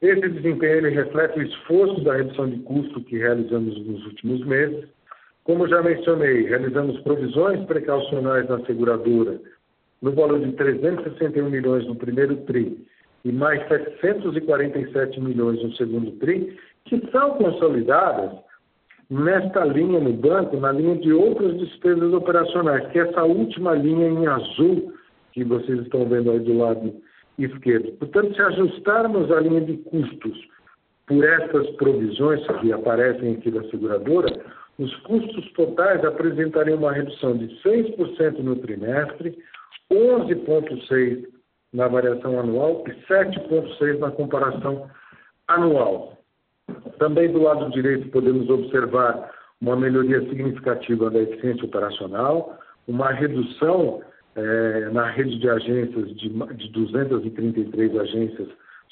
Esse desempenho ele reflete o esforço da redução de custo que realizamos nos últimos meses. Como já mencionei, realizamos provisões precaucionais na seguradora no valor de 361 milhões no primeiro TRI e mais 747 milhões no segundo TRI, que são consolidadas nesta linha no banco, na linha de outras despesas operacionais, que é essa última linha em azul que vocês estão vendo aí do lado esquerdo. Portanto, se ajustarmos a linha de custos por essas provisões que aparecem aqui da seguradora, os custos totais apresentariam uma redução de 6% no trimestre, 11,6% na variação anual e 7,6% na comparação anual. Também do lado direito podemos observar uma melhoria significativa da eficiência operacional, uma redução é, na rede de agências de, de 233 agências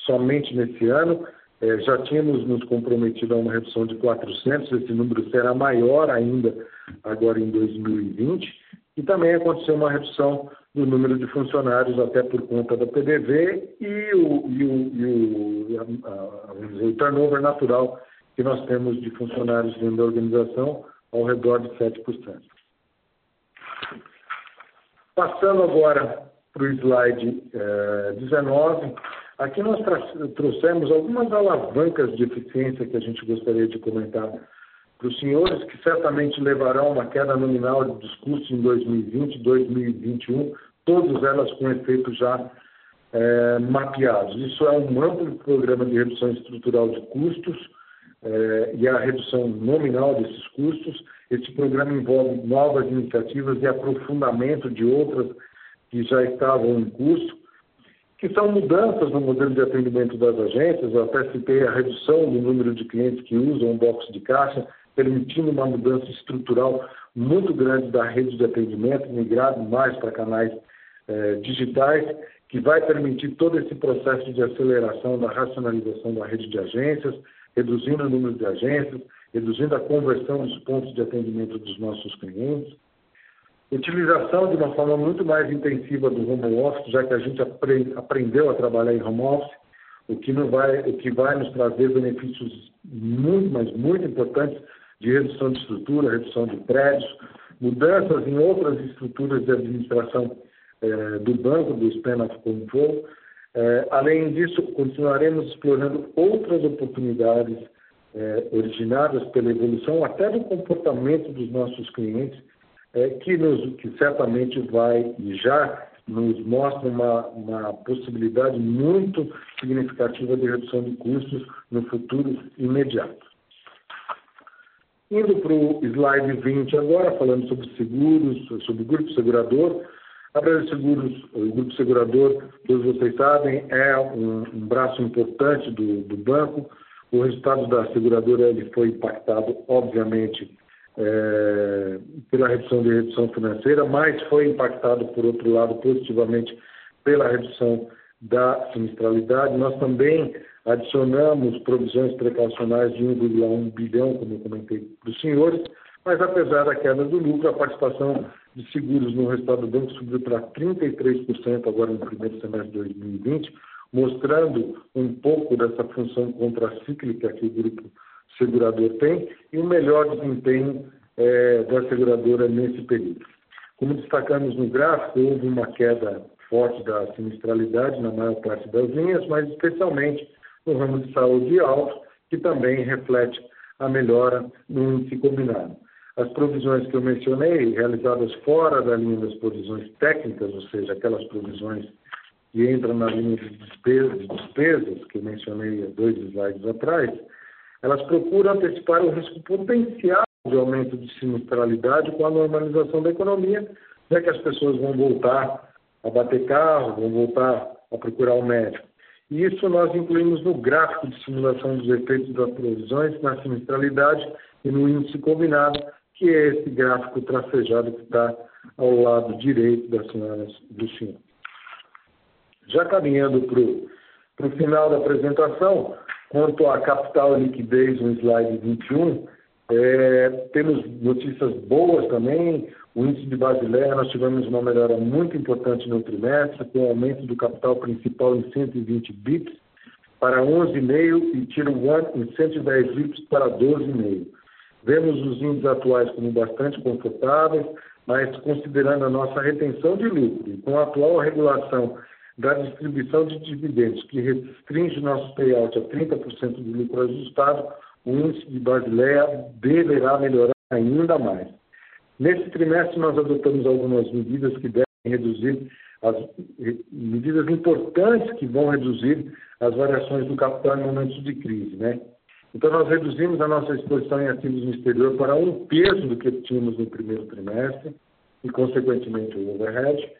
somente nesse ano. É, já tínhamos nos comprometido a uma redução de 400, esse número será maior ainda agora em 2020. E também aconteceu uma redução do número de funcionários, até por conta da PDV e o, e o, e o, a, a, o turnover natural que nós temos de funcionários dentro da organização, ao redor de 7%. Passando agora para o slide eh, 19, aqui nós trouxemos algumas alavancas de eficiência que a gente gostaria de comentar para os senhores, que certamente levarão uma queda nominal dos custos em 2020 e 2021, todas elas com efeitos já é, mapeados. Isso é um amplo programa de redução estrutural de custos é, e a redução nominal desses custos. Esse programa envolve novas iniciativas e aprofundamento de outras que já estavam em curso, que são mudanças no modelo de atendimento das agências. Eu até citei a redução do número de clientes que usam o box de caixa, permitindo uma mudança estrutural muito grande da rede de atendimento, migrado mais para canais eh, digitais, que vai permitir todo esse processo de aceleração da racionalização da rede de agências, reduzindo o número de agências, reduzindo a conversão dos pontos de atendimento dos nossos clientes. Utilização de uma forma muito mais intensiva do home office, já que a gente aprendeu a trabalhar em home office, o que, não vai, o que vai nos trazer benefícios muito, mas muito importantes de redução de estrutura, redução de prédios, mudanças em outras estruturas de administração eh, do banco, do Span Control. Eh, além disso, continuaremos explorando outras oportunidades eh, originadas pela evolução até do comportamento dos nossos clientes, que, nos, que certamente vai e já nos mostra uma, uma possibilidade muito significativa de redução de custos no futuro imediato. Indo para o slide 20 agora, falando sobre seguros, sobre o grupo segurador. A Brasil Seguros, o grupo segurador, todos vocês sabem, é um, um braço importante do, do, banco. O resultado da seguradora ele foi impactado, obviamente, é, pela redução de redução financeira, mas foi impactado, por outro lado, positivamente pela redução da sinistralidade. Nós também Adicionamos provisões precaucionais de 1,1 bilhão, como eu comentei para os senhores, mas apesar da queda do lucro, a participação de seguros no resultado do banco subiu para 33% agora no primeiro semestre de 2020, mostrando um pouco dessa função contracíclica que o grupo segurador tem e o melhor desempenho é, da seguradora nesse período. Como destacamos no gráfico, houve uma queda forte da sinistralidade na maior parte das linhas, mas especialmente no ramo de saúde alto, que também reflete a melhora no índice combinado. As provisões que eu mencionei, realizadas fora da linha das provisões técnicas, ou seja, aquelas provisões que entram na linha de despesas, de despesas que eu mencionei há dois slides atrás, elas procuram antecipar o risco potencial de aumento de sinistralidade com a normalização da economia, já que as pessoas vão voltar a bater carro, vão voltar a procurar o médico. E isso nós incluímos no gráfico de simulação dos efeitos das provisões na sinistralidade e no índice combinado, que é esse gráfico tracejado que está ao lado direito das senhoras do senhor. Já caminhando para o final da apresentação, quanto à capital liquidez no slide 21, É, temos notícias boas também. O índice de Basileia, nós tivemos uma melhora muito importante no trimestre, com aumento do capital principal em 120 bips para 11,5 e tiro one em 110 bips para 12,5. Vemos os índices atuais como bastante confortáveis, mas considerando a nossa retenção de lucro e com a atual regulação da distribuição de dividendos, que restringe nosso payout a 30% do lucro ajustado, o índice de Basileia deverá melhorar ainda mais. Nesse trimestre, nós adotamos algumas medidas que devem reduzir as medidas importantes que vão reduzir as variações do capital em momentos de crise, né? Então, nós reduzimos a nossa exposição em ativos no exterior para um terço do que tínhamos no primeiro trimestre e, consequentemente, o overhead.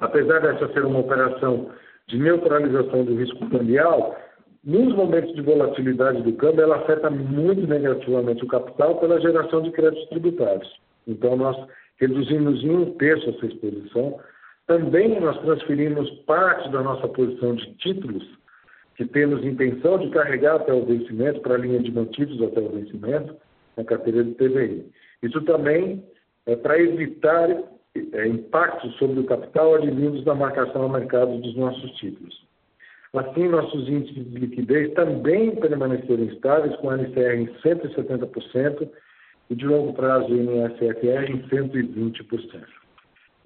Apesar dessa ser uma operação de neutralização do risco cambial, nos momentos de volatilidade do câmbio, ela afeta muito negativamente o capital pela geração de créditos tributários. Então, nós reduzimos em um terço essa exposição. Também nós transferimos parte da nossa posição de títulos, que temos intenção de carregar até o vencimento, para a linha de mantidos até o vencimento, na carteira de TVI. Isso também é para evitar é, impactos sobre o capital advindos da marcação ao mercado dos nossos títulos. Assim, nossos índices de liquidez também permaneceram estáveis, com a NCR em 170% e de longo prazo o NSFR em 120%.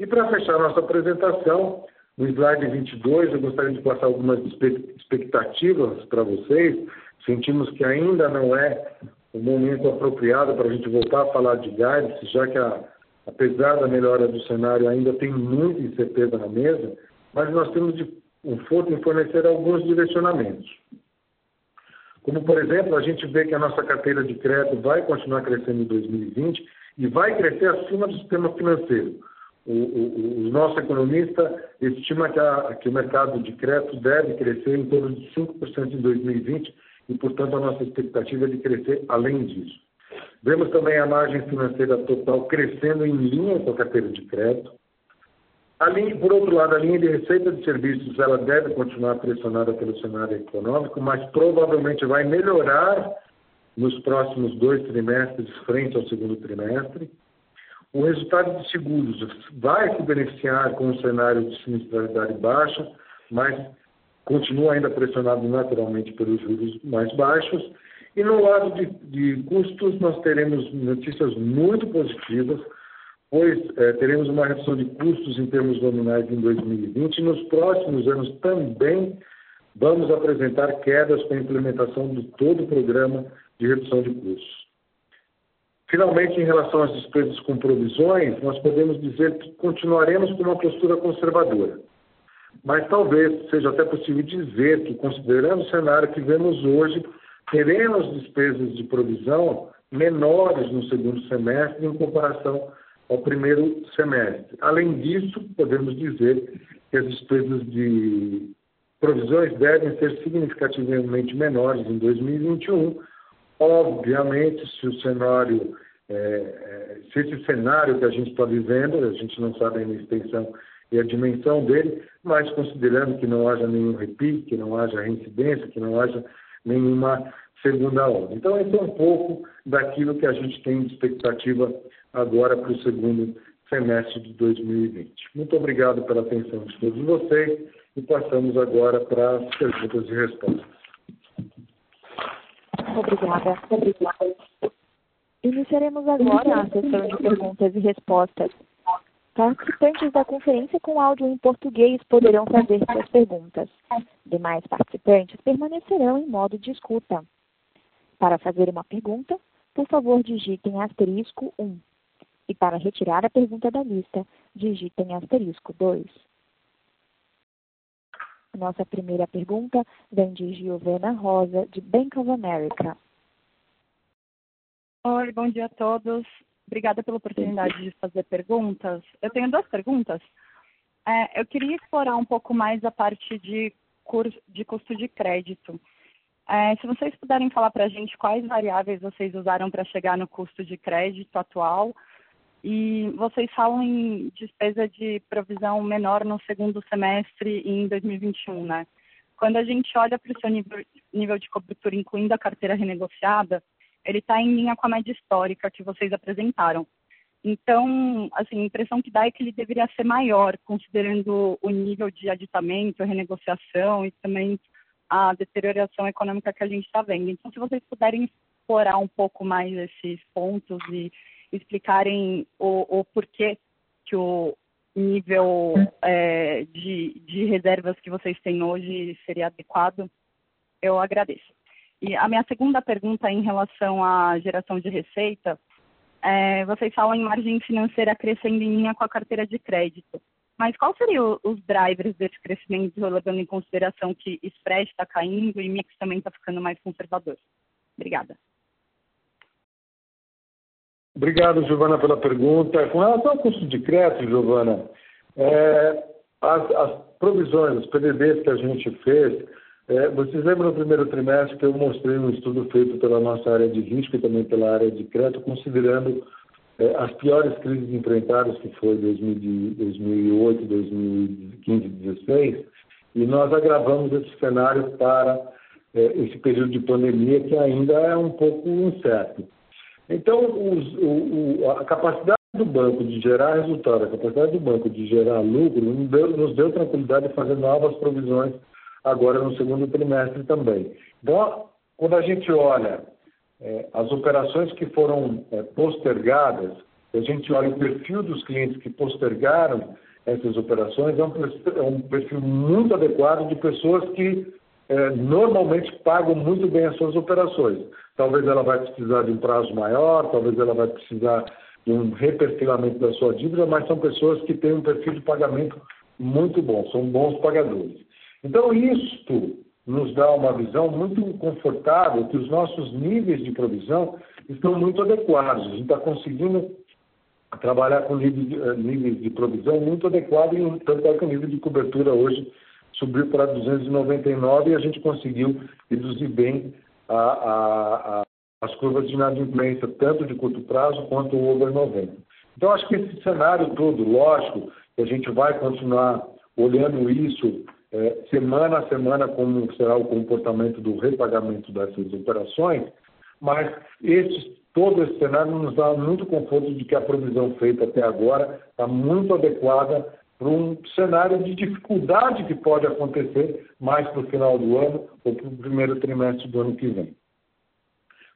E para fechar nossa apresentação, no slide 22, eu gostaria de passar algumas expectativas para vocês. Sentimos que ainda não é o momento apropriado para a gente voltar a falar de guidance, já que, a, apesar da melhora do cenário, ainda tem muita incerteza na mesa, mas nós temos de um foco em fornecer alguns direcionamentos. Como, por exemplo, a gente vê que a nossa carteira de crédito vai continuar crescendo em 2020 e vai crescer acima do sistema financeiro. O, o, o nosso economista estima que, a, que o mercado de crédito deve crescer em torno de 5% em 2020 e, portanto, a nossa expectativa é de crescer além disso. Vemos também a margem financeira total crescendo em linha com a carteira de crédito. Linha, por outro lado, a linha de receita de serviços ela deve continuar pressionada pelo cenário econômico, mas provavelmente vai melhorar nos próximos dois trimestres frente ao segundo trimestre. O resultado de seguros vai se beneficiar com o cenário de sinistralidade baixa, mas continua ainda pressionado naturalmente pelos juros mais baixos. E no lado de, de custos, nós teremos notícias muito positivas pois é, teremos uma redução de custos em termos nominais em 2020 e nos próximos anos também vamos apresentar quedas com a implementação de todo o programa de redução de custos. Finalmente, em relação às despesas com provisões, nós podemos dizer que continuaremos com uma postura conservadora. Mas talvez seja até possível dizer que, considerando o cenário que vemos hoje, teremos despesas de provisão menores no segundo semestre em comparação ao primeiro semestre. Além disso, podemos dizer que as despesas de provisões devem ser significativamente menores em 2021. Obviamente, se o cenário, é, é, se esse cenário que a gente está vivendo, a gente não sabe ainda a extensão e a dimensão dele, mas considerando que não haja nenhum repique, que não haja reincidência, que não haja nenhuma segunda onda. Então, esse é um pouco daquilo que a gente tem de expectativa agora para o segundo semestre de 2020. Muito obrigado pela atenção de todos vocês e passamos agora para as perguntas e respostas. Obrigada. Obrigada. Iniciaremos agora a sessão de perguntas e respostas. Participantes da conferência com áudio em português poderão fazer suas perguntas. Demais participantes permanecerão em modo de escuta. Para fazer uma pergunta, por favor digitem asterisco 1. E para retirar a pergunta da lista, digitem asterisco 2. Nossa primeira pergunta vem de Giovana Rosa, de Bank of America. Oi, bom dia a todos. Obrigada pela oportunidade de fazer perguntas. Eu tenho duas perguntas. É, eu queria explorar um pouco mais a parte de, curso, de custo de crédito. É, se vocês puderem falar para a gente quais variáveis vocês usaram para chegar no custo de crédito atual e vocês falam em despesa de provisão menor no segundo semestre em 2021, né? Quando a gente olha para o seu nível, nível de cobertura, incluindo a carteira renegociada, ele está em linha com a média histórica que vocês apresentaram. Então, assim, a impressão que dá é que ele deveria ser maior, considerando o nível de aditamento, renegociação e também a deterioração econômica que a gente está vendo. Então, se vocês puderem explorar um pouco mais esses pontos e explicarem o, o porquê que o nível é, de, de reservas que vocês têm hoje seria adequado, eu agradeço. E a minha segunda pergunta em relação à geração de receita, é, vocês falam em margem financeira crescendo em linha com a carteira de crédito. Mas quais seriam os drivers desse crescimento, levando em consideração que spread está caindo e mix também está ficando mais conservador? Obrigada. Obrigado, Giovana, pela pergunta. Com relação ao custo de crédito, Giovana, é, as, as, provisões, os PDDs que a gente fez, é, vocês lembram no primeiro trimestre que eu mostrei um estudo feito pela nossa área de risco e também pela área de crédito, considerando as piores crises enfrentadas, que foi 2008, 2015 2016, e nós agravamos esse cenário para é, esse período de pandemia que ainda é um pouco incerto. Então, os, o, o, a capacidade do banco de gerar resultado, a capacidade do banco de gerar lucro, nos deu, nos deu tranquilidade de fazer novas provisões agora no segundo trimestre também. Então, quando a gente olha é, as operações que foram é, postergadas, a gente olha o perfil dos clientes que postergaram essas operações, é um, é um perfil muito adequado de pessoas que é, normalmente pagam muito bem as suas operações. Talvez ela vai precisar de um prazo maior, talvez ela vai precisar de um reperfilamento da sua dívida, mas são pessoas que têm um perfil de pagamento muito bom, são bons pagadores. Então, isto nos dá uma visão muito confortável que os nossos níveis de provisão estão muito adequados. A gente está conseguindo trabalhar com níveis de, eh, provisão muito adequados, e tanto é que o nível de cobertura hoje subiu para 299 e a gente conseguiu reduzir bem a, a, a, as curvas de inadimplência, tanto de curto prazo quanto o over 90. Então, acho que esse cenário todo, lógico, a gente vai continuar olhando isso é, semana a semana como será o comportamento do repagamento dessas operações, mas esse, todo esse cenário nos dá muito conforto de que a provisão feita até agora está muito adequada para um cenário de dificuldade que pode acontecer mais para o final do ano ou para o primeiro trimestre do ano que vem.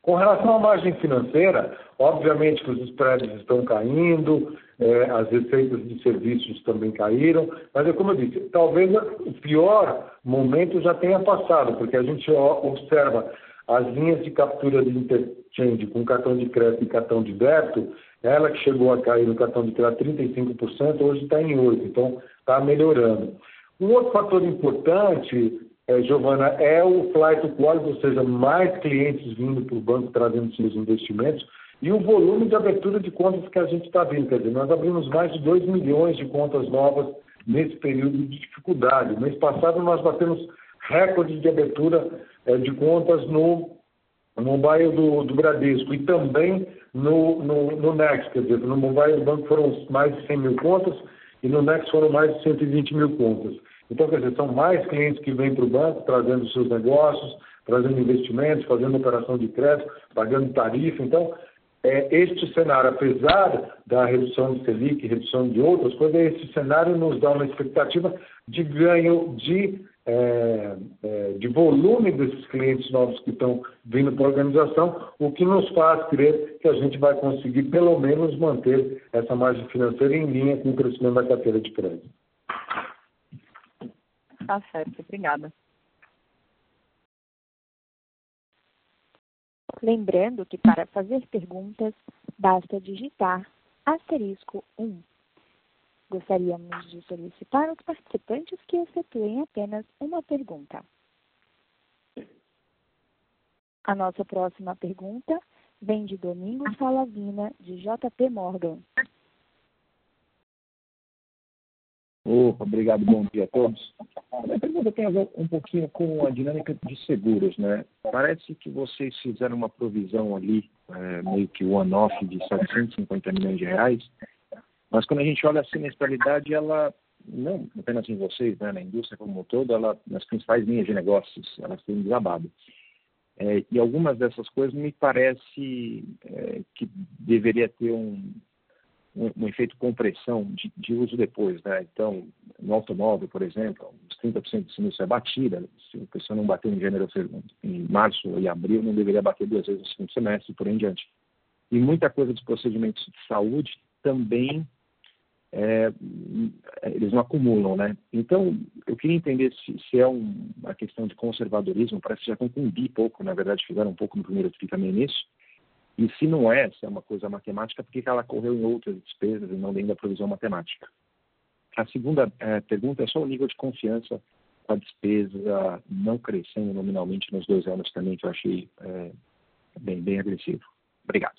Com relação à margem financeira, obviamente que os spreads estão caindo, é, as receitas de serviços também caíram, mas é como eu disse, talvez o pior momento já tenha passado, porque a gente observa as linhas de captura de interchange com cartão de crédito e cartão de débito, ela que chegou a cair no cartão de crédito 35%, hoje está em 8%, então está melhorando. Um outro fator importante é, Giovana, é o flight to quality, ou seja, mais clientes vindo para o banco trazendo seus investimentos e o volume de abertura de contas que a gente está vendo. Quer dizer, nós abrimos mais de 2 milhões de contas novas nesse período de dificuldade. Mês passado nós batemos recorde de abertura é, de contas no, mobile do, do Bradesco e também no, no, no Next, quer dizer, no mobile do banco foram mais de 100 mil contas e no Next foram mais de 120 mil contas. Então, quer dizer, são mais clientes que vêm para o banco trazendo seus negócios, trazendo investimentos, fazendo operação de crédito, pagando tarifa. Então, é, este cenário, apesar da redução de Selic, redução de outras coisas, esse cenário nos dá uma expectativa de ganho de, é, é, de volume desses clientes novos que estão vindo para a organização, o que nos faz crer que a gente vai conseguir, pelo menos, manter essa margem financeira em linha com o crescimento da carteira de crédito. Tá certo, obrigada. Lembrando que para fazer perguntas, basta digitar asterisco 1. Gostaríamos de solicitar aos participantes que efetuem apenas uma pergunta. A nossa próxima pergunta vem de Domingos Salavina, de JP Morgan. Opa, obrigado, bom dia a todos. A minha pergunta tem a ver um pouquinho com a dinâmica de seguros, né? Parece que vocês fizeram uma provisão ali, é, meio que one-off de 750 milhões de reais, mas quando a gente olha a sinistralidade, ela, não apenas em vocês, né, na indústria como um todo, ela, nas principais linhas de negócios, elas têm desabado. É, e algumas dessas coisas me parece é, que deveria ter um, um, um efeito compressão de, de, uso depois. Né? Então, no automóvel, por exemplo, os 30% de sinistro é batida. Se a pessoa não bateu em janeiro, em março e abril, não deveria bater duas vezes no segundo semestre e por aí em diante. E muita coisa dos procedimentos de saúde também é, eles não acumulam, né? Então, eu queria entender se, se é um, uma questão de conservadorismo, parece que já estão com bi pouco, na verdade fizeram um pouco no primeiro TRI também nisso, e se não é, se é uma coisa matemática, por que ela correu em outras despesas e não dentro da provisão matemática? A segunda é, pergunta é só o nível de confiança com a despesa não crescendo nominalmente nos dois anos também, que eu achei é, bem, bem agressivo. Obrigado.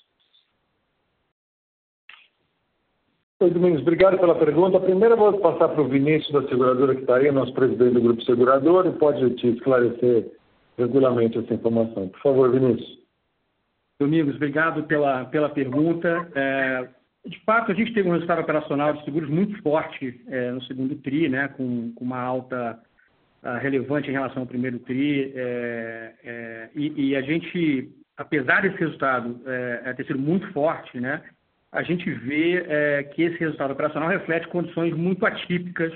Oi, Domingos, obrigado pela pergunta. Primeiro eu vou passar para o Vinícius da seguradora que está aí, nosso presidente do grupo segurador, e pode te esclarecer regularmente essa informação. Por favor, Vinícius. Domingos, obrigado pela, pela pergunta. É, de fato, a gente teve um resultado operacional de seguros muito forte é, no segundo TRI, né, com, com uma alta uh, relevante em relação ao primeiro TRI. É, é e, e, a gente, apesar desse resultado é, é, ter sido muito forte, né, a gente vê que esse resultado operacional reflete condições muito atípicas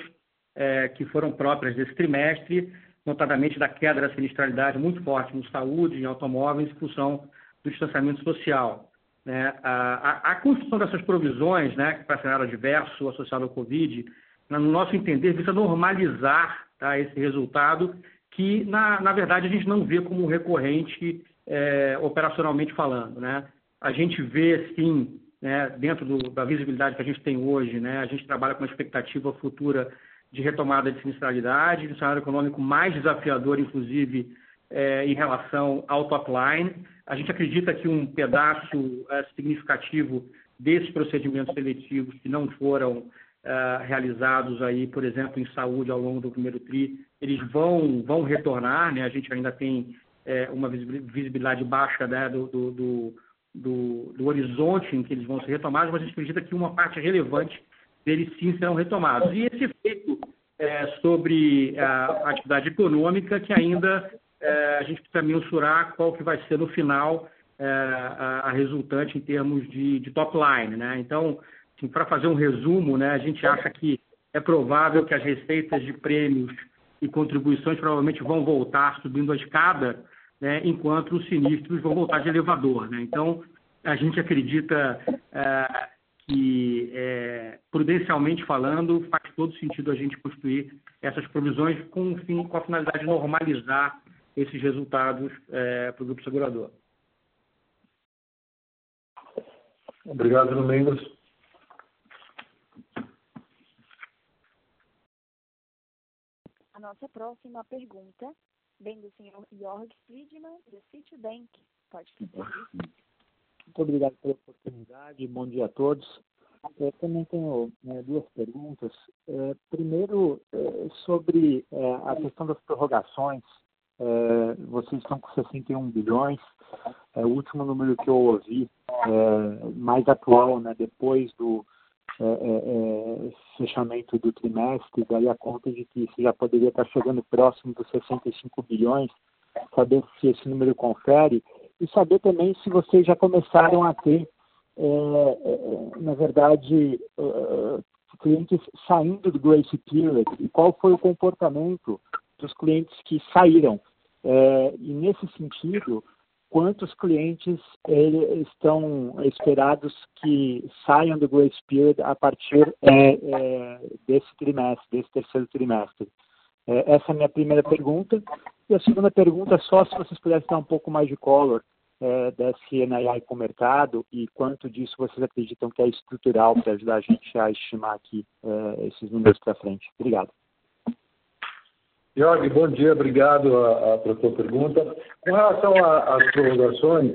que foram próprias desse trimestre, notadamente da queda da sinistralidade muito forte no saúde, em automóveis, em função do distanciamento social. Né? A, a, a, construção dessas provisões, né, para cenário adverso associado ao Covid, no nosso entender, visa normalizar tá, esse resultado que, na, na verdade, a gente não vê como recorrente é, operacionalmente falando. Né? A gente vê, sim, né, dentro do, da visibilidade que a gente tem hoje, né, a gente trabalha com uma expectativa futura de retomada de sinistralidade, de um cenário econômico mais desafiador, inclusive, é, em relação ao top line. A gente acredita que um pedaço é, significativo desses procedimentos seletivos que não foram é, realizados aí, por exemplo, em saúde ao longo do primeiro tri, eles vão, vão retornar, né? A gente ainda tem é, uma visibilidade baixa né, do, do, do do, do horizonte em que eles vão ser retomados, mas a gente acredita que uma parte relevante deles sim serão retomados. E esse efeito é, sobre a atividade econômica, que ainda a gente precisa mensurar qual que vai ser no final é, a, a, resultante em termos de, de top line. Né? Então, assim, para fazer um resumo, né, a gente acha que é provável que as receitas de prêmios e contribuições provavelmente vão voltar subindo a escada, né, enquanto os sinistros vão voltar de elevador. Né? Então, a gente acredita é, que, é, prudencialmente falando, faz todo sentido a gente construir essas provisões com, fim, com a finalidade de normalizar esses resultados é, para o grupo segurador. Obrigado, Domingos. A nossa próxima pergunta vem do senhor Jorg Friedman, do Citibank. Pode prosseguir. Muito obrigado pela oportunidade. Bom dia a todos. Eu também tenho né, duas perguntas. É, primeiro, é, sobre é, a questão das prorrogações. É, vocês estão com 61 bilhões. É, o último número que eu ouvi, é, mais atual, né, depois do fechamento do trimestre, daí a conta de que isso já poderia estar chegando próximo dos 65 bilhões, saber se esse número confere, e saber também se vocês já começaram a ter, na verdade, clientes saindo do grace period, e qual foi o comportamento dos clientes que saíram. E nesse sentido, quantos clientes estão esperados que saiam do grace period a partir é, é, desse trimestre, desse terceiro trimestre. É, essa é a minha primeira pergunta. E a segunda pergunta, só se vocês pudessem dar um pouco mais de color é, desse NII com o mercado e quanto disso vocês acreditam que é estrutural para ajudar a gente a estimar aqui é, esses números para frente. Obrigado. Jorge, bom dia, obrigado a, a, pela sua pergunta. Com relação às prorrogações,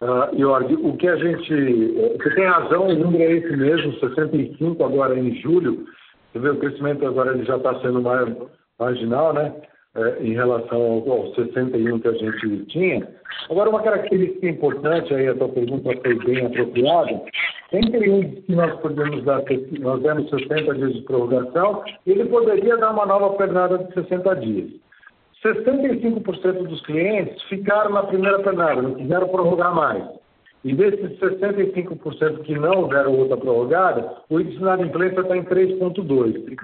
uh, Jorge, o que a gente. Eh, você tem razão, o número é esse mesmo, 65 agora em julho. Você vê o crescimento agora ele já está sendo mais marginal, né? É, em relação ao, ao 61 que a gente tinha. Agora, uma característica importante, aí a tua pergunta foi bem apropriada, tem períodos que nós podemos dar, nós demos 60 dias de prorrogação, ele poderia dar uma nova pernada de 60 dias. 65% dos clientes ficaram na primeira plenária, não quiseram prorrogar mais. E desses 65% que não deram outra prorrogada, o índice de inadimplência está em 3,2%.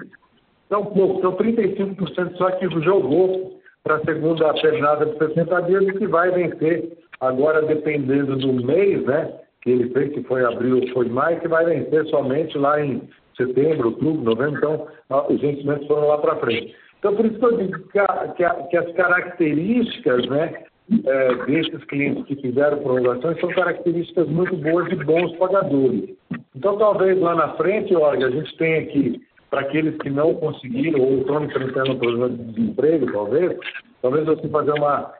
Então, pouco, então 35% só que jogou para a segunda pernada de 60 dias e que vai vencer agora, dependendo do mês, né? Que ele fez, que foi abril, foi maio, que vai vencer somente lá em setembro, outubro, novembro. Então, os vencimentos foram lá para frente. Então, por isso que eu digo que, a, que, a, que as características né, é, desses clientes que fizeram prorrogações são características muito boas de bons pagadores. Então, talvez lá na frente, olha, a gente tenha que, para aqueles que não conseguiram ou estão enfrentando um problema de desemprego, talvez, talvez você fazer uma,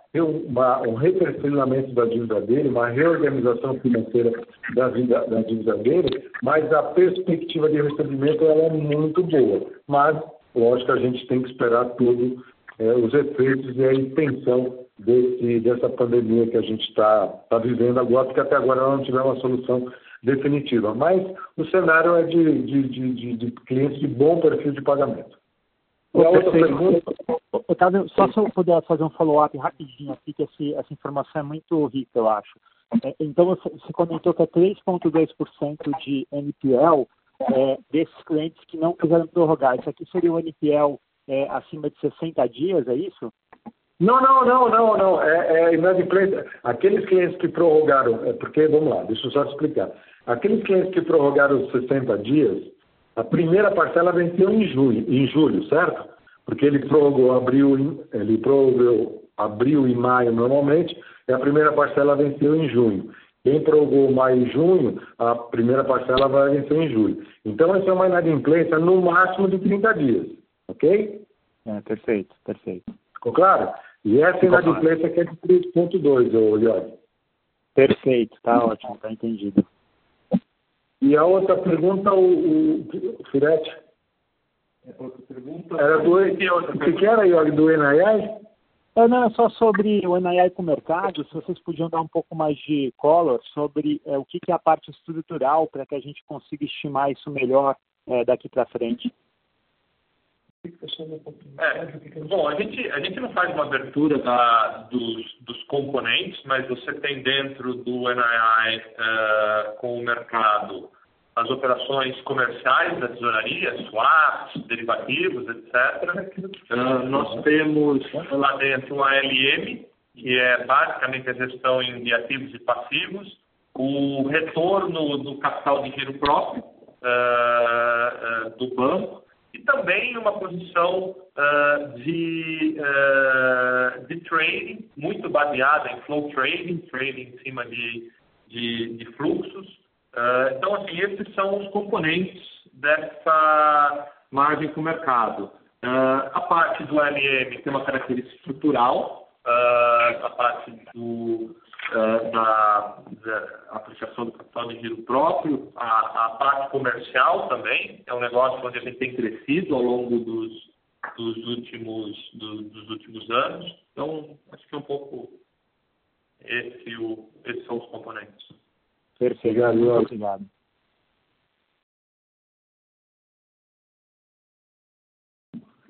uma, um reperfilamento da dívida dele, uma reorganização financeira da, vida, da dívida dele, mas a perspectiva de recebimento ela é muito boa. Mas lógico a gente tem que esperar tudo, é, os efeitos e a extensão desse, dessa pandemia que a gente está tá vivendo agora, porque até agora não tivemos uma solução definitiva. Mas o cenário é de, de, de, de clientes de bom perfil de pagamento. E a outra pergunta. Otávio, só se eu puder fazer um follow-up rapidinho aqui, que esse, essa informação é muito rica, eu acho. É, então, você comentou que é 3,2% de NPL é, desses clientes que não quiseram prorrogar. Isso aqui seria o NPL é, acima de 60 dias, é isso? Não, não, não, não, não. É, é inadimplência. Aqueles clientes que prorrogaram, é porque, vamos lá, deixa eu só explicar. Aqueles clientes que prorrogaram os 60 dias, a primeira parcela venceu em julho, em julho, certo? Porque ele prorrogou abril, ele prorrogou abril e maio normalmente, e a primeira parcela venceu em junho. Quem prorrogou maio e junho, a primeira parcela vai vencer em julho. Então, essa é uma inadimplência no máximo de 30 dias, ok? É, perfeito, perfeito. Ficou claro? E essa inadimplência que é de 3,2, ô Liori. Perfeito, tá ótimo, tá entendido. E a outra pergunta, o, o Firete? Outra pergunta. Era do, o que, que era, Iori, do NII? É, não, só sobre o NII com o mercado, se vocês podiam dar um pouco mais de color sobre é, o que, que é a parte estrutural para que a gente consiga estimar isso melhor é, daqui para frente. É, bom, a gente, a gente não faz uma abertura da, dos, dos componentes, mas você tem dentro do NII uh, é, com o mercado as operações comerciais da tesouraria, swaps, derivativos, etc. Uh, ah, nós temos lá dentro uma LM, que é basicamente a gestão de ativos e passivos, o retorno do capital de giro próprio uh, uh, do banco. E também uma posição de, de trading, muito baseada em flow trading, trading em cima de, de, de fluxos, Uh, então, assim, esses são os componentes dessa margem para o mercado. Uh, a parte do LM tem uma característica estrutural, uh, a parte do, da, da, aplicação do capital de giro próprio, a, a, parte comercial também, é um negócio onde a gente tem crescido ao longo dos, dos, últimos, do, dos últimos anos. Então, acho que é um pouco esse, o, esses são os componentes. Perfeito. Obrigado, obrigado.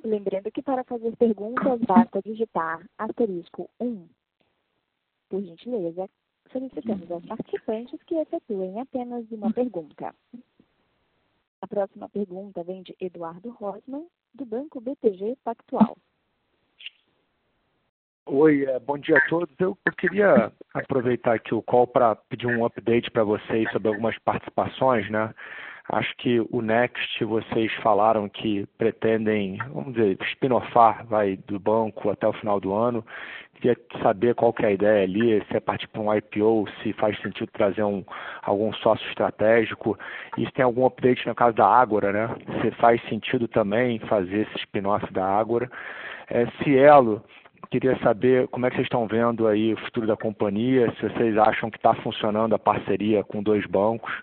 Lembrando que para fazer perguntas, basta digitar asterisco 1. Por gentileza, solicitamos aos participantes que efetuem apenas uma pergunta. A próxima pergunta vem de Eduardo Rosman, do Banco BTG Pactual. Oi, é, bom dia a todos. Eu, queria aproveitar aqui o call para pedir um update para vocês sobre algumas participações, né? Acho que o Next, vocês falaram que pretendem, vamos dizer, spin-offar vai, do banco até o final do ano. Queria saber qual que é a ideia ali, se é partir para um IPO, se faz sentido trazer um, algum sócio estratégico. E se tem algum update no caso da Ágora, né? Se faz sentido também fazer esse spin-off da Ágora. É, Cielo, Queria saber como é que vocês estão vendo aí o futuro da companhia, se vocês acham que está funcionando a parceria com dois bancos,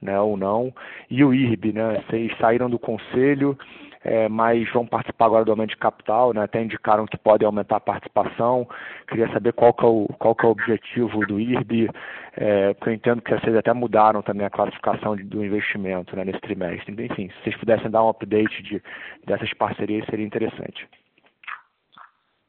né, ou não. E o IRB, né? Vocês saíram do conselho, é, mas vão participar agora do aumento de capital, né? Até indicaram que podem aumentar a participação. Queria saber qual que é o, qual que é o objetivo do IRB, é, porque eu entendo que vocês até mudaram também a classificação de, do investimento né, nesse trimestre. Enfim, se vocês pudessem dar um update de, dessas parcerias, seria interessante.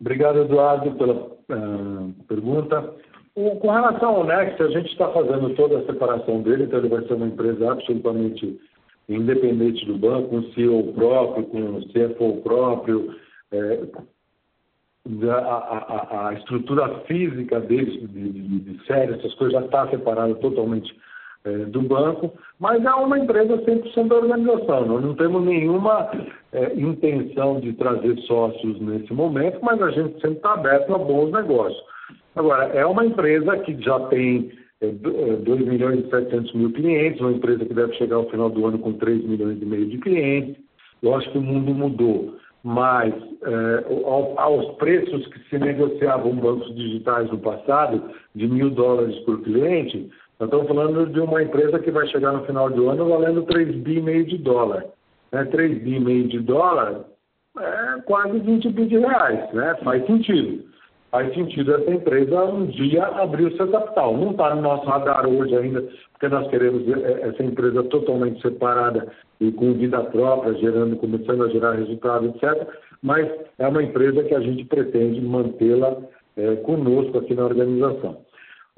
Obrigado, Eduardo, pela uh, pergunta. O, com relação ao Next, a gente está fazendo toda a separação dele, então ele vai ser uma empresa absolutamente independente do banco, com CEO próprio, com CFO próprio, é, a, a, a, estrutura física dele, de, de, de série, essas coisas já está separada totalmente do banco, mas é uma empresa 100% da organização. Nós não temos nenhuma é, intenção de trazer sócios nesse momento, mas a gente sempre está aberto a bons negócios. Agora, é uma empresa que já tem é, 2 é, milhões e 700 mil clientes, uma empresa que deve chegar ao final do ano com 3 milhões e meio de clientes. Acho que o mundo mudou, mas é, aos preços que se negociavam bancos digitais no passado, de mil dólares por cliente, nós estamos falando de uma empresa que vai chegar no final do ano valendo 3 bi meio de dólar. Né? 3 bi meio de dólar é quase 20 bi de reais, né? faz sentido faz sentido essa empresa um dia abrir o seu capital. Não está no nosso radar hoje ainda, porque nós queremos essa empresa totalmente separada e com vida própria, gerando, começando a gerar resultado, etc. Mas é uma empresa que a gente pretende mantê-la é, conosco aqui na organização.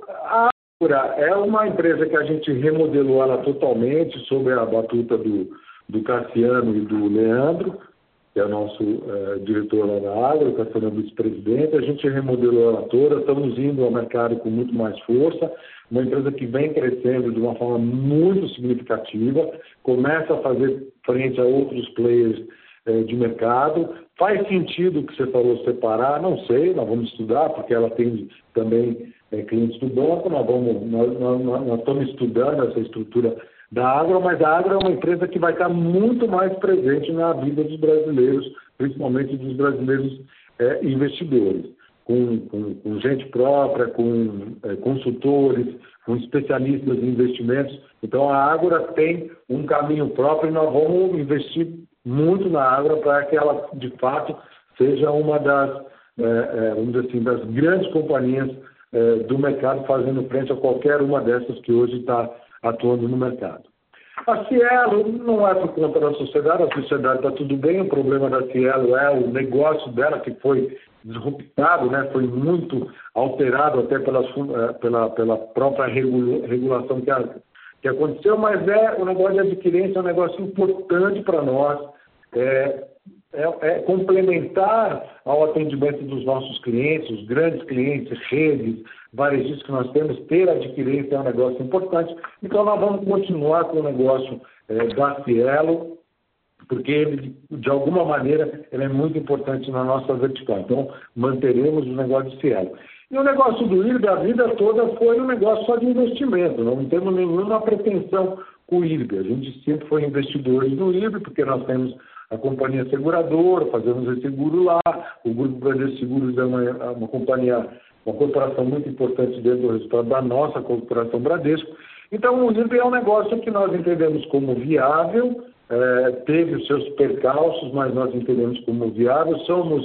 A é uma empresa que a gente remodelou ela totalmente sob a batuta do, do Cassiano e do Leandro que é o nosso é, diretor lá da Agro, está sendo vice-presidente. A gente remodelou ela toda, estamos indo ao mercado com muito mais força. Uma empresa que vem crescendo de uma forma muito significativa, começa a fazer frente a outros players é, de mercado. Faz sentido o que você falou separar? Não sei, nós vamos estudar, porque ela tem também é, clientes do banco, nós, vamos, nós, nós, nós estamos estudando essa estrutura da Agro, mas a Agro é uma empresa que vai estar muito mais presente na vida dos brasileiros, principalmente dos brasileiros é, investidores, com, com, com, gente própria, com é, consultores, com especialistas em investimentos. Então a Agro tem um caminho próprio e nós vamos investir muito na Agro para que ela, de fato, seja uma das, é, é vamos dizer assim, das grandes companhias é, do mercado fazendo frente a qualquer uma dessas que hoje está atuando no mercado. A Cielo não é por conta da sociedade, a sociedade está tudo bem, o problema da Cielo é o negócio dela que foi disruptado, né, foi muito alterado até pelas, eh, pela, pela própria regulação que, a, que aconteceu, mas é o negócio de adquirência é um negócio importante para nós. É, é, é, complementar ao atendimento dos nossos clientes, os grandes clientes, redes, varejistas que nós temos, ter adquirência é um negócio importante. Então, nós vamos continuar com o negócio é, da Cielo, porque ele, de alguma maneira, ele é muito importante na nossa vertical. Então, manteremos o negócio de Cielo. E o negócio do IRB, a vida toda foi um negócio só de investimento, não temos nenhuma pretensão com o IRB. A gente sempre foi investidores do IRB, porque nós temos a companhia seguradora, fazemos esse seguro lá. O Grupo Bradesco Seguros é uma, é uma companhia, uma corporação muito importante dentro do resultado da nossa corporação Bradesco. Então, o IRB é um negócio que nós entendemos como viável, é, teve os seus percalços, mas nós entendemos como viável. Somos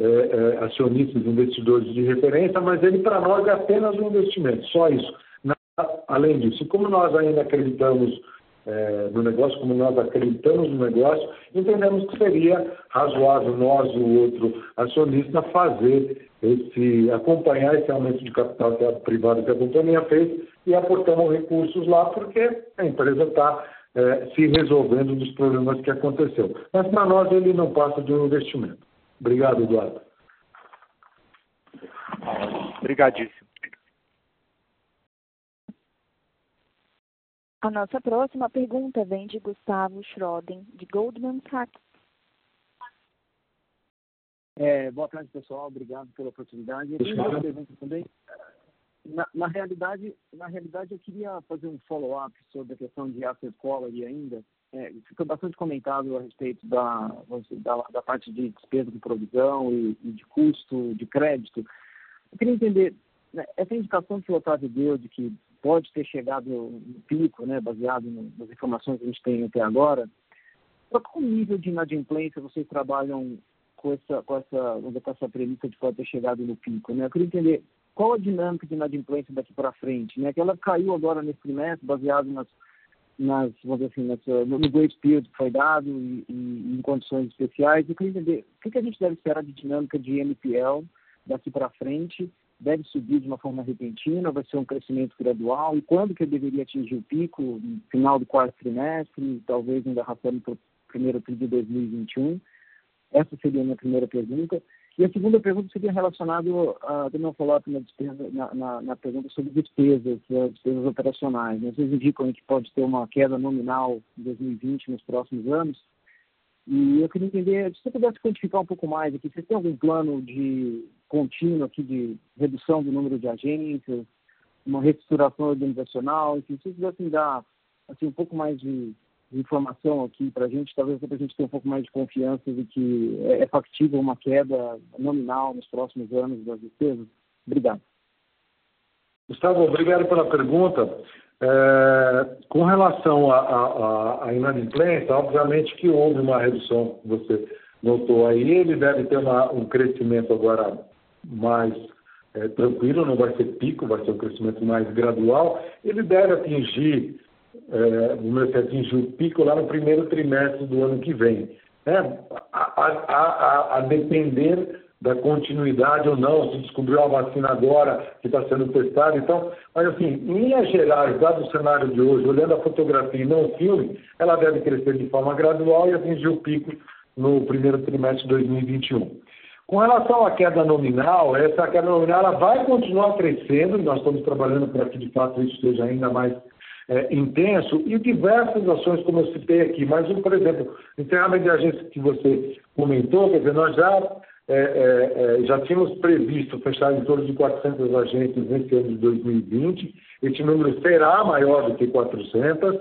é, é, acionistas, investidores de referência, mas ele para nós é apenas um investimento, só isso. Além disso. Como nós ainda acreditamos é, no negócio, como nós acreditamos no negócio, entendemos que seria razoável nós, o outro acionista, fazer esse, acompanhar esse aumento de capital que a privada que a companhia fez e aportamos recursos lá, porque a empresa está é, se resolvendo dos problemas que aconteceu. Mas para nós ele não passa de um investimento. Obrigado, Eduardo. Obrigadíssimo. A nossa próxima pergunta vem de Gustavo Schroden, de Goldman Sachs. É, boa tarde, pessoal. Obrigado pela oportunidade. Eu tenho uma pergunta também. Na, na, realidade, na realidade, eu queria fazer um follow-up sobre a questão de asset quality ainda. É, ficou bastante comentado a respeito da, da, da parte de despesa de provisão e, e, de custo de crédito. Eu queria entender, né, essa indicação que o Otávio deu de que pode ter chegado no pico, né, baseado nas informações que a gente tem até agora. Para qual nível de inadimplência vocês trabalham com essa, com essa, com essa premissa de pode ter chegado no pico? Né? Eu queria entender qual a dinâmica de inadimplência daqui para frente, né? Que ela caiu agora nesse trimestre, baseado nas, nas, vamos dizer assim, nessa, no grace period que foi dado e, e, em condições especiais. Eu queria entender o que, que a gente deve esperar de dinâmica de NPL daqui para frente. Deve subir de uma forma repentina, vai ser um crescimento gradual? E quando que ele deveria atingir o pico? No final do quarto trimestre, talvez ainda arrastando para o primeiro trimestre de 2021? Essa seria a minha primeira pergunta. E a segunda pergunta seria relacionada a não falar na, na, na, pergunta sobre despesas, eh, despesas operacionais. Né? Vocês indicam que pode ter uma queda nominal em 2020 nos próximos anos. E eu queria entender, se você pudesse quantificar um pouco mais aqui, vocês têm algum plano de contínuo aqui de redução do número de agências, uma reestruturação organizacional, enfim, se vocês pudessem dar assim, um pouco mais de informação aqui para a gente, talvez para a gente ter um pouco mais de confiança de que é, é factível uma queda nominal nos próximos anos das despesas? Obrigado. Gustavo, obrigado pela pergunta. É, com relação à inadimplência, obviamente que houve uma redução, você notou aí, ele deve ter uma, um crescimento agora mais é, tranquilo, não vai ser pico, vai ser um crescimento mais gradual. Ele deve atingir é, vamos atingir o pico lá no primeiro trimestre do ano que vem. É, a, a, a, a, depender da continuidade ou não, se descobriu uma vacina agora que está sendo testada. Então, mas assim, em linhas gerais, dado o cenário de hoje, olhando a fotografia e não o filme, ela deve crescer de forma gradual e atingir o pico no primeiro trimestre de 2021. Com relação à queda nominal, essa queda nominal ela vai continuar crescendo, nós estamos trabalhando para que de fato isso seja ainda mais é, intenso e diversas ações, como eu citei aqui. Mas, por exemplo, encerramento de agência que você comentou, quer dizer, nós já, é, é, é já tínhamos previsto fechar em torno de 400 agências nesse ano de 2020. Esse número será maior do que 400,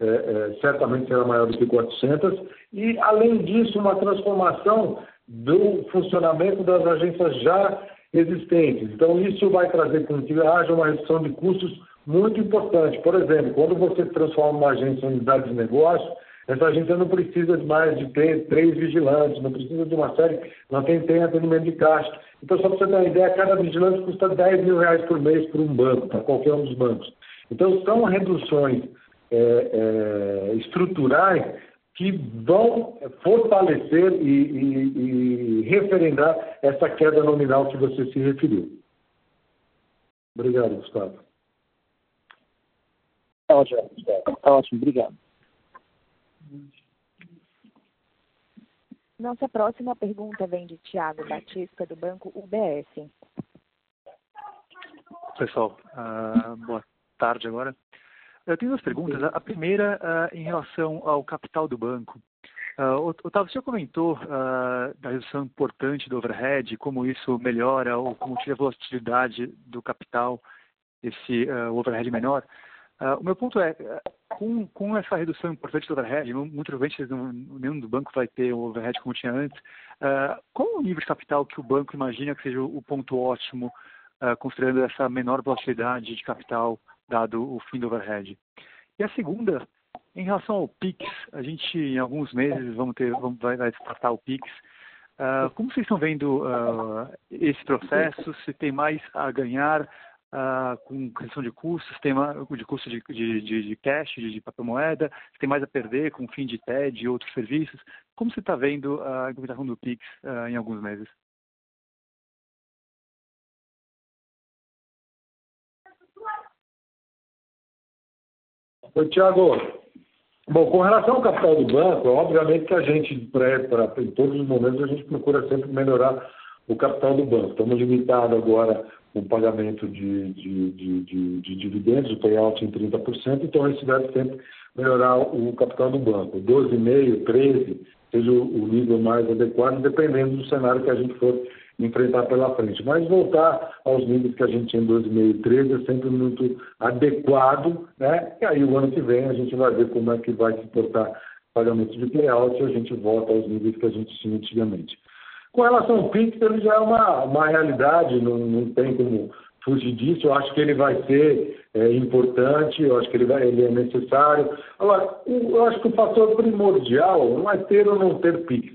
é, é, certamente será maior do que 400. E, além disso, uma transformação do funcionamento das agências já existentes. Então, isso vai trazer com que haja uma redução de custos muito importante. Por exemplo, quando você transforma uma agência em unidade de negócio, essa agência não precisa mais de três vigilantes, não precisa de uma série, não tem, tem atendimento de caixa. Então, só para você ter uma ideia, cada vigilante custa 10 mil reais por mês para um banco, para qualquer um dos bancos. Então, são reduções é, é, estruturais que vão fortalecer e, e, e referendar essa queda nominal que você se referiu. Obrigado, Gustavo. Tá ótimo, tá ótimo, obrigado. Nossa próxima pergunta vem de Tiago Batista, do Banco UBS. Pessoal, uh, boa tarde agora. Eu tenho duas perguntas. A primeira uh, em relação ao capital do banco. Uh, Otávio, o senhor comentou uh, da redução importante do overhead, como isso melhora ou como tira a volatilidade do capital, esse uh, overhead menor. O meu ponto é, com, com, essa redução importante do overhead, muito provavelmente nenhum do banco vai ter o overhead como tinha antes, qual o nível de capital que o banco imagina que seja o, ponto ótimo, considerando essa menor volatilidade de capital dado o fim do overhead? E a segunda, em relação ao PIX, a gente em alguns meses vamos ter, vamos, vai, vai o PIX, como vocês estão vendo esse processo? Se tem mais a ganhar uh, com questão de custos, tem de custo de, de, de cash, de, de papel moeda, tem mais a perder com fim de TED e outros serviços. Como você está vendo a implementação do Pix uh, em alguns meses? Oi, Tiago. Bom, com relação ao capital do banco, obviamente que a gente, pra, pra, em todos os momentos, a gente procura sempre melhorar o capital do banco. Estamos limitados agora o pagamento de, de, de, de, dividendos, o payout em 30%, então isso deve sempre melhorar o capital do banco. 12,5%, 13% seja o nível mais adequado, dependendo do cenário que a gente for enfrentar pela frente. Mas voltar aos níveis que a gente tinha em 12,5%, 13% é sempre muito adequado, né? E aí o ano que vem a gente vai ver como é que vai se portar pagamento de payout e a gente volta aos níveis que a gente tinha antigamente. Com relação ao Pix, ele já é uma, uma realidade, não, não tem como fugir disso. Eu acho que ele vai ser é, importante, eu acho que ele, vai, ele é necessário. Agora, eu acho que o fator primordial não é ter ou não ter Pix,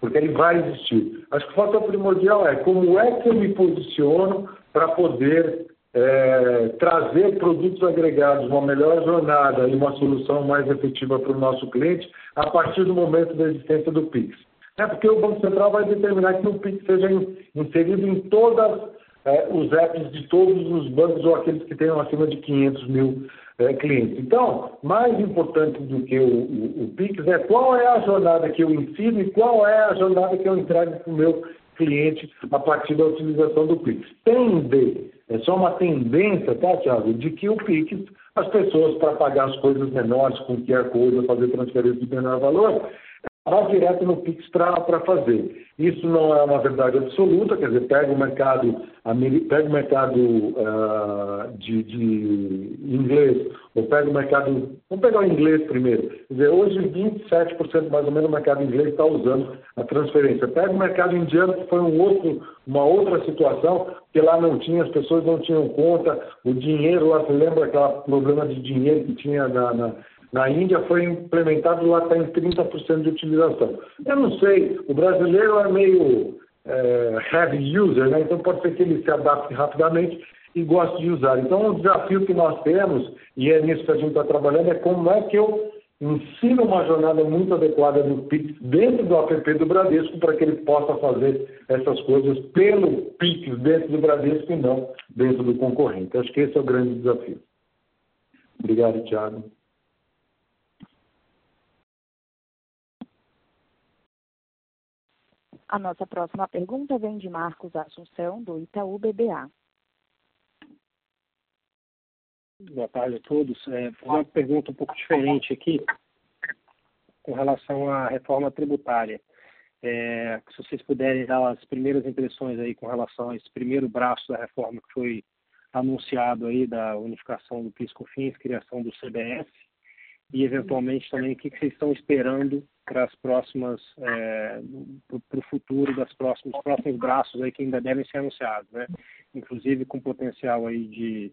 porque ele vai existir. Acho que o fator primordial é como é que eu me posiciono para poder é, trazer produtos agregados, uma melhor jornada e uma solução mais efetiva para o nosso cliente a partir do momento da existência do PIX. É porque o Banco Central vai determinar que o PIX seja inserido em todos é, os apps de todos os bancos ou aqueles que tenham acima de 500 mil é, clientes. Então, mais importante do que o, o, o PIX é qual é a jornada que eu ensino e qual é a jornada que eu entrego para o meu cliente a partir da utilização do Pix. Tende, é só uma tendência, tá, Thiago, de que o Pix, as pessoas, para pagar as coisas menores com QR Code, fazer transferência de menor valor, vá direto no Pix para fazer. Isso não é uma verdade absoluta, quer dizer, pega o mercado, pega o mercado uh, de, de, inglês, ou pega o mercado. Vamos pegar o inglês primeiro. Quer dizer, hoje 27% mais ou menos do mercado inglês está usando a transferência. Pega o mercado indiano, que foi um outro, uma outra situação, que lá não tinha, as pessoas não tinham conta, o dinheiro lá, você lembra aquele problema de dinheiro que tinha na, na na Índia foi implementado lá está em 30% de utilização. Eu não sei, o brasileiro é meio é, heavy user, né? então pode ser que ele se adapte rapidamente e goste de usar. Então, o desafio que nós temos, e é nisso que a gente está trabalhando, é como é que eu ensino uma jornada muito adequada no Pix dentro do app do Bradesco para que ele possa fazer essas coisas pelo Pix dentro do Bradesco e não dentro do concorrente. Acho que esse é o grande desafio. Obrigado, Thiago. A nossa próxima pergunta vem de Marcos Assunção, do Itaú BBA. Boa tarde a todos. É, uma pergunta um pouco diferente aqui com relação à reforma tributária. É, se vocês puderem dar as primeiras impressões aí com relação a esse primeiro braço da reforma que foi anunciado aí da unificação do PIS/COFINS, criação do CBS, e eventualmente também o que, vocês estão esperando para as próximas é, para o futuro das próximos próximos braços aí que ainda devem ser anunciados, né? Inclusive com potencial aí de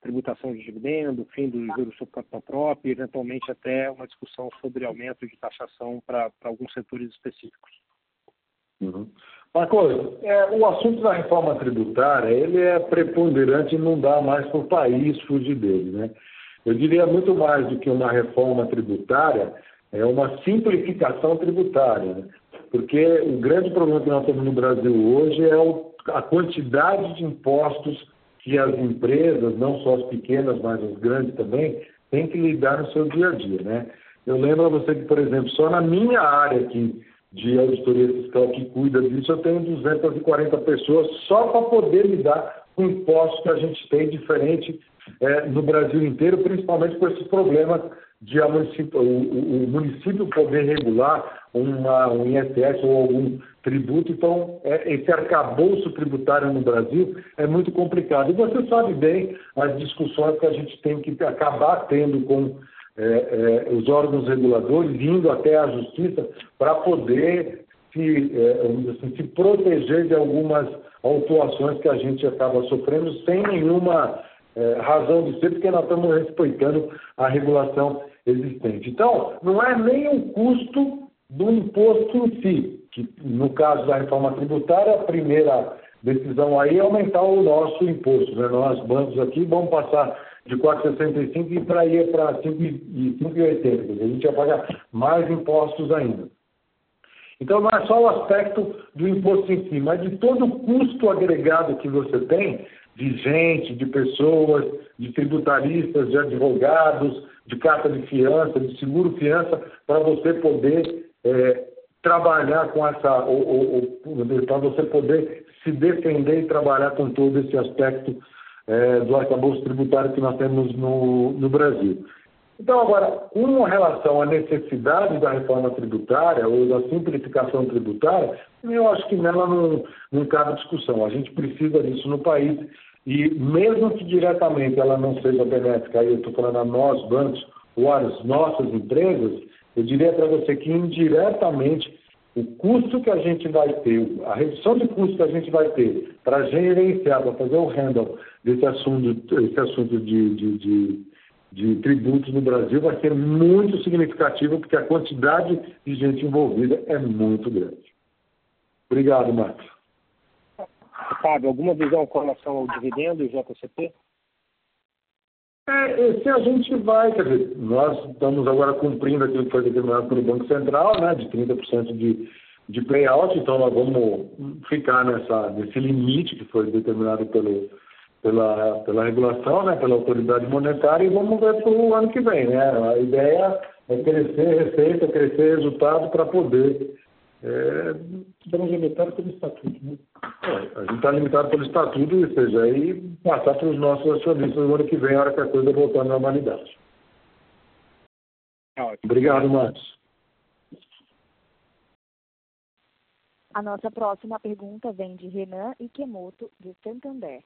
tributação de dividendo, fim do juros sobre capital próprio e eventualmente até uma discussão sobre aumento de taxação para alguns setores específicos. Uhum. Marcos, é, o assunto da reforma tributária ele é preponderante e não dá mais para o país fugir dele, né? Eu diria muito mais do que uma reforma tributária, é uma simplificação tributária. Né? Porque o grande problema que nós temos no Brasil hoje é a quantidade de impostos que as empresas, não só as pequenas, mas as grandes também, têm que lidar no seu dia a dia. Né? Eu lembro a você que, por exemplo, só na minha área aqui de auditoria fiscal que cuida disso, eu tenho 240 pessoas só para poder lidar com impostos que a gente tem diferente é, no Brasil inteiro, principalmente por esses problemas de município, o, o, município poder regular uma, um ISS ou algum tributo. Então, é, esse arcabouço tributário no Brasil é muito complicado. E você sabe bem as discussões que a gente tem que acabar tendo com é, é, os órgãos reguladores, indo até a justiça, para poder se, é, assim, se proteger de algumas autuações que a gente acaba sofrendo sem nenhuma é, razão de ser, porque nós estamos respeitando a regulação existente. Então, não é nem o custo do imposto em si, que no caso da reforma tributária, a primeira decisão aí é aumentar o nosso imposto. Né? Nós, bancos aqui, vamos passar de 4,65 e para ir para 5,80. A gente vai pagar mais impostos ainda. Então, não é só o aspecto do imposto em si, mas de todo o custo agregado que você tem de gente, de pessoas, de tributaristas, de advogados, de carta de fiança, de seguro fiança, para você poder é, trabalhar com essa, para você poder se defender e trabalhar com todo esse aspecto é, do arcabouço tributário que nós temos no, no Brasil. Então, agora, com relação à necessidade da reforma tributária ou da simplificação tributária, eu acho que nela não, não cabe discussão. A gente precisa disso no país e, mesmo que diretamente ela não seja benéfica, aí eu estou falando a nós, bancos, ou às nossas empresas, eu diria para você que indiretamente o custo que a gente vai ter, a redução de custo que a gente vai ter para gerenciar, para fazer o handle desse assunto, esse assunto de, de, de de tributos no Brasil vai ser muito significativo, porque a quantidade de gente envolvida é muito grande. Obrigado, Marcos. sabe, alguma visão com relação ao dividendo e JCP? É, se a gente vai, quer dizer, nós estamos agora cumprindo aquilo que foi determinado pelo Banco Central, né, de 30% de, de payout, então nós vamos ficar nessa, nesse limite que foi determinado pelo, pela, pela regulação, né, pela autoridade monetária, e vamos ver para o ano que vem. Né? A ideia é crescer receita, crescer resultado para poder. É, estamos limitados pelo estatuto. Né? É, a gente está limitado pelo estatuto, ou seja, aí passar para os nossos acionistas no ano que vem, a hora que a coisa voltar à normalidade. Obrigado, Marcos. A nossa próxima pergunta vem de Renan Ikemoto, de Santander.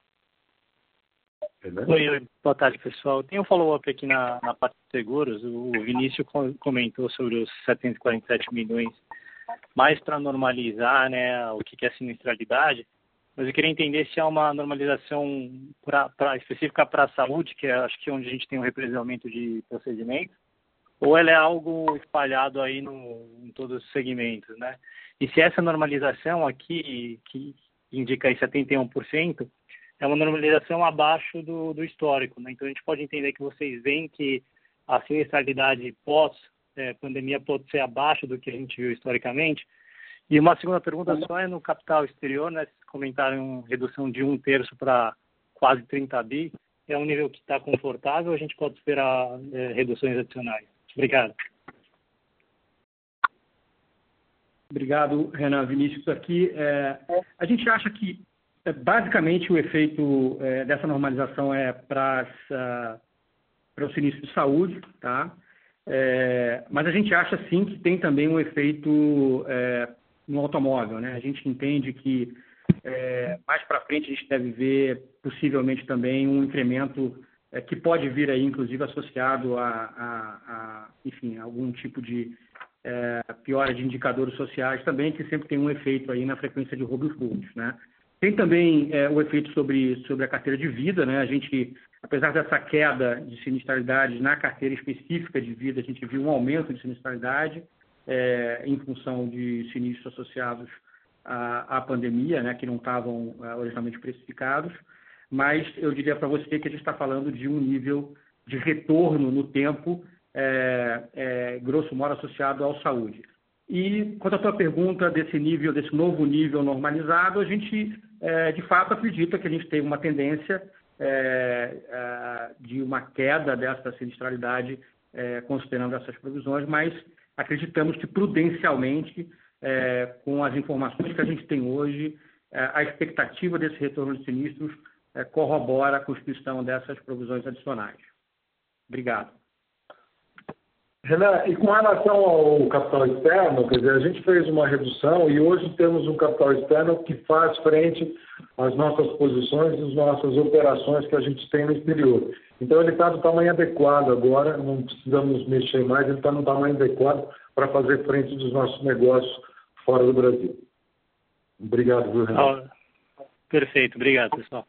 Oi, oi, boa tarde, pessoal. Tem um follow-up aqui na, na parte de seguros. O Vinícius comentou sobre os 747 milhões, mais para normalizar né, o que é sinistralidade. Mas eu queria entender se há uma normalização pra, pra específica para a saúde, que é acho que é onde a gente tem um representamento de procedimentos, ou ela é algo espalhado aí no, em todos os segmentos, né? E se essa normalização aqui, que indica aí 71%, é uma normalização abaixo do, do histórico. Né? Então, a gente pode entender que vocês veem que a sinistralidade pós-pandemia é, pode ser abaixo do que a gente viu historicamente. E uma segunda pergunta só é no capital exterior, né? Vocês comentaram redução de um terço para quase 30 bi. É um nível que está confortável ou a gente pode esperar é, reduções adicionais? Obrigado. Obrigado, Renan Vinícius. Aqui, é, a gente acha que basicamente, o efeito é, dessa normalização é para uh, o sinistro de saúde, tá? É, mas a gente acha, sim, que tem também um efeito é, no automóvel, né? A gente entende que é, mais para frente a gente deve ver, possivelmente, também um incremento é, que pode vir aí, inclusive, associado a, a, a enfim, algum tipo de piora de indicadores sociais também, que sempre tem um efeito aí na frequência de roubos públicos, né? Tem também é, o efeito sobre, sobre a carteira de vida, né? A gente, apesar dessa queda de sinistralidade na carteira específica de vida, a gente viu um aumento de sinistralidade é, em função de sinistros associados à, à pandemia, né? Que não estavam é, originalmente precificados. Mas eu diria para você que a gente está falando de um nível de retorno no tempo, é, é, grosso modo, associado à saúde. E quanto à tua pergunta desse nível, desse novo nível normalizado, a gente é, de fato acredita que a gente tem uma tendência é, é, de uma queda dessa sinistralidade, é, considerando essas provisões, mas acreditamos que prudencialmente, é, com as informações que a gente tem hoje, é, a expectativa desse retorno de sinistros corrobora a constituição dessas provisões adicionais. Obrigado. Renan, e com relação ao capital externo, quer dizer, a gente fez uma redução e hoje temos um capital externo que faz frente às nossas posições e às nossas operações que a gente tem no exterior. Então ele está do tamanho adequado agora, não precisamos mexer mais, ele está no tamanho adequado para fazer frente dos nossos negócios fora do Brasil. Obrigado, Renan? perfeito, obrigado, pessoal.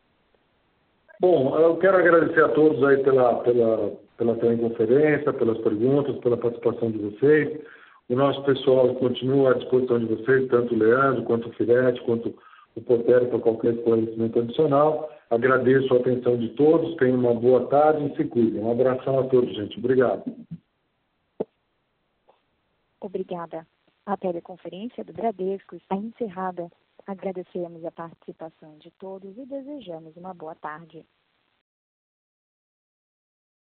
Bom, eu quero agradecer a todos aí pela, pela pela teleconferência, pelas perguntas, pela participação de vocês. O nosso pessoal continua à disposição de vocês, tanto o Leandro, quanto o Filete, quanto o Potero, para qualquer esclarecimento adicional. Agradeço a atenção de todos, tenham uma boa tarde e se cuidem. Um abração a todos, gente. Obrigado. Obrigada. A teleconferência do Bradesco está encerrada. Agradecemos a participação de todos e desejamos uma boa tarde.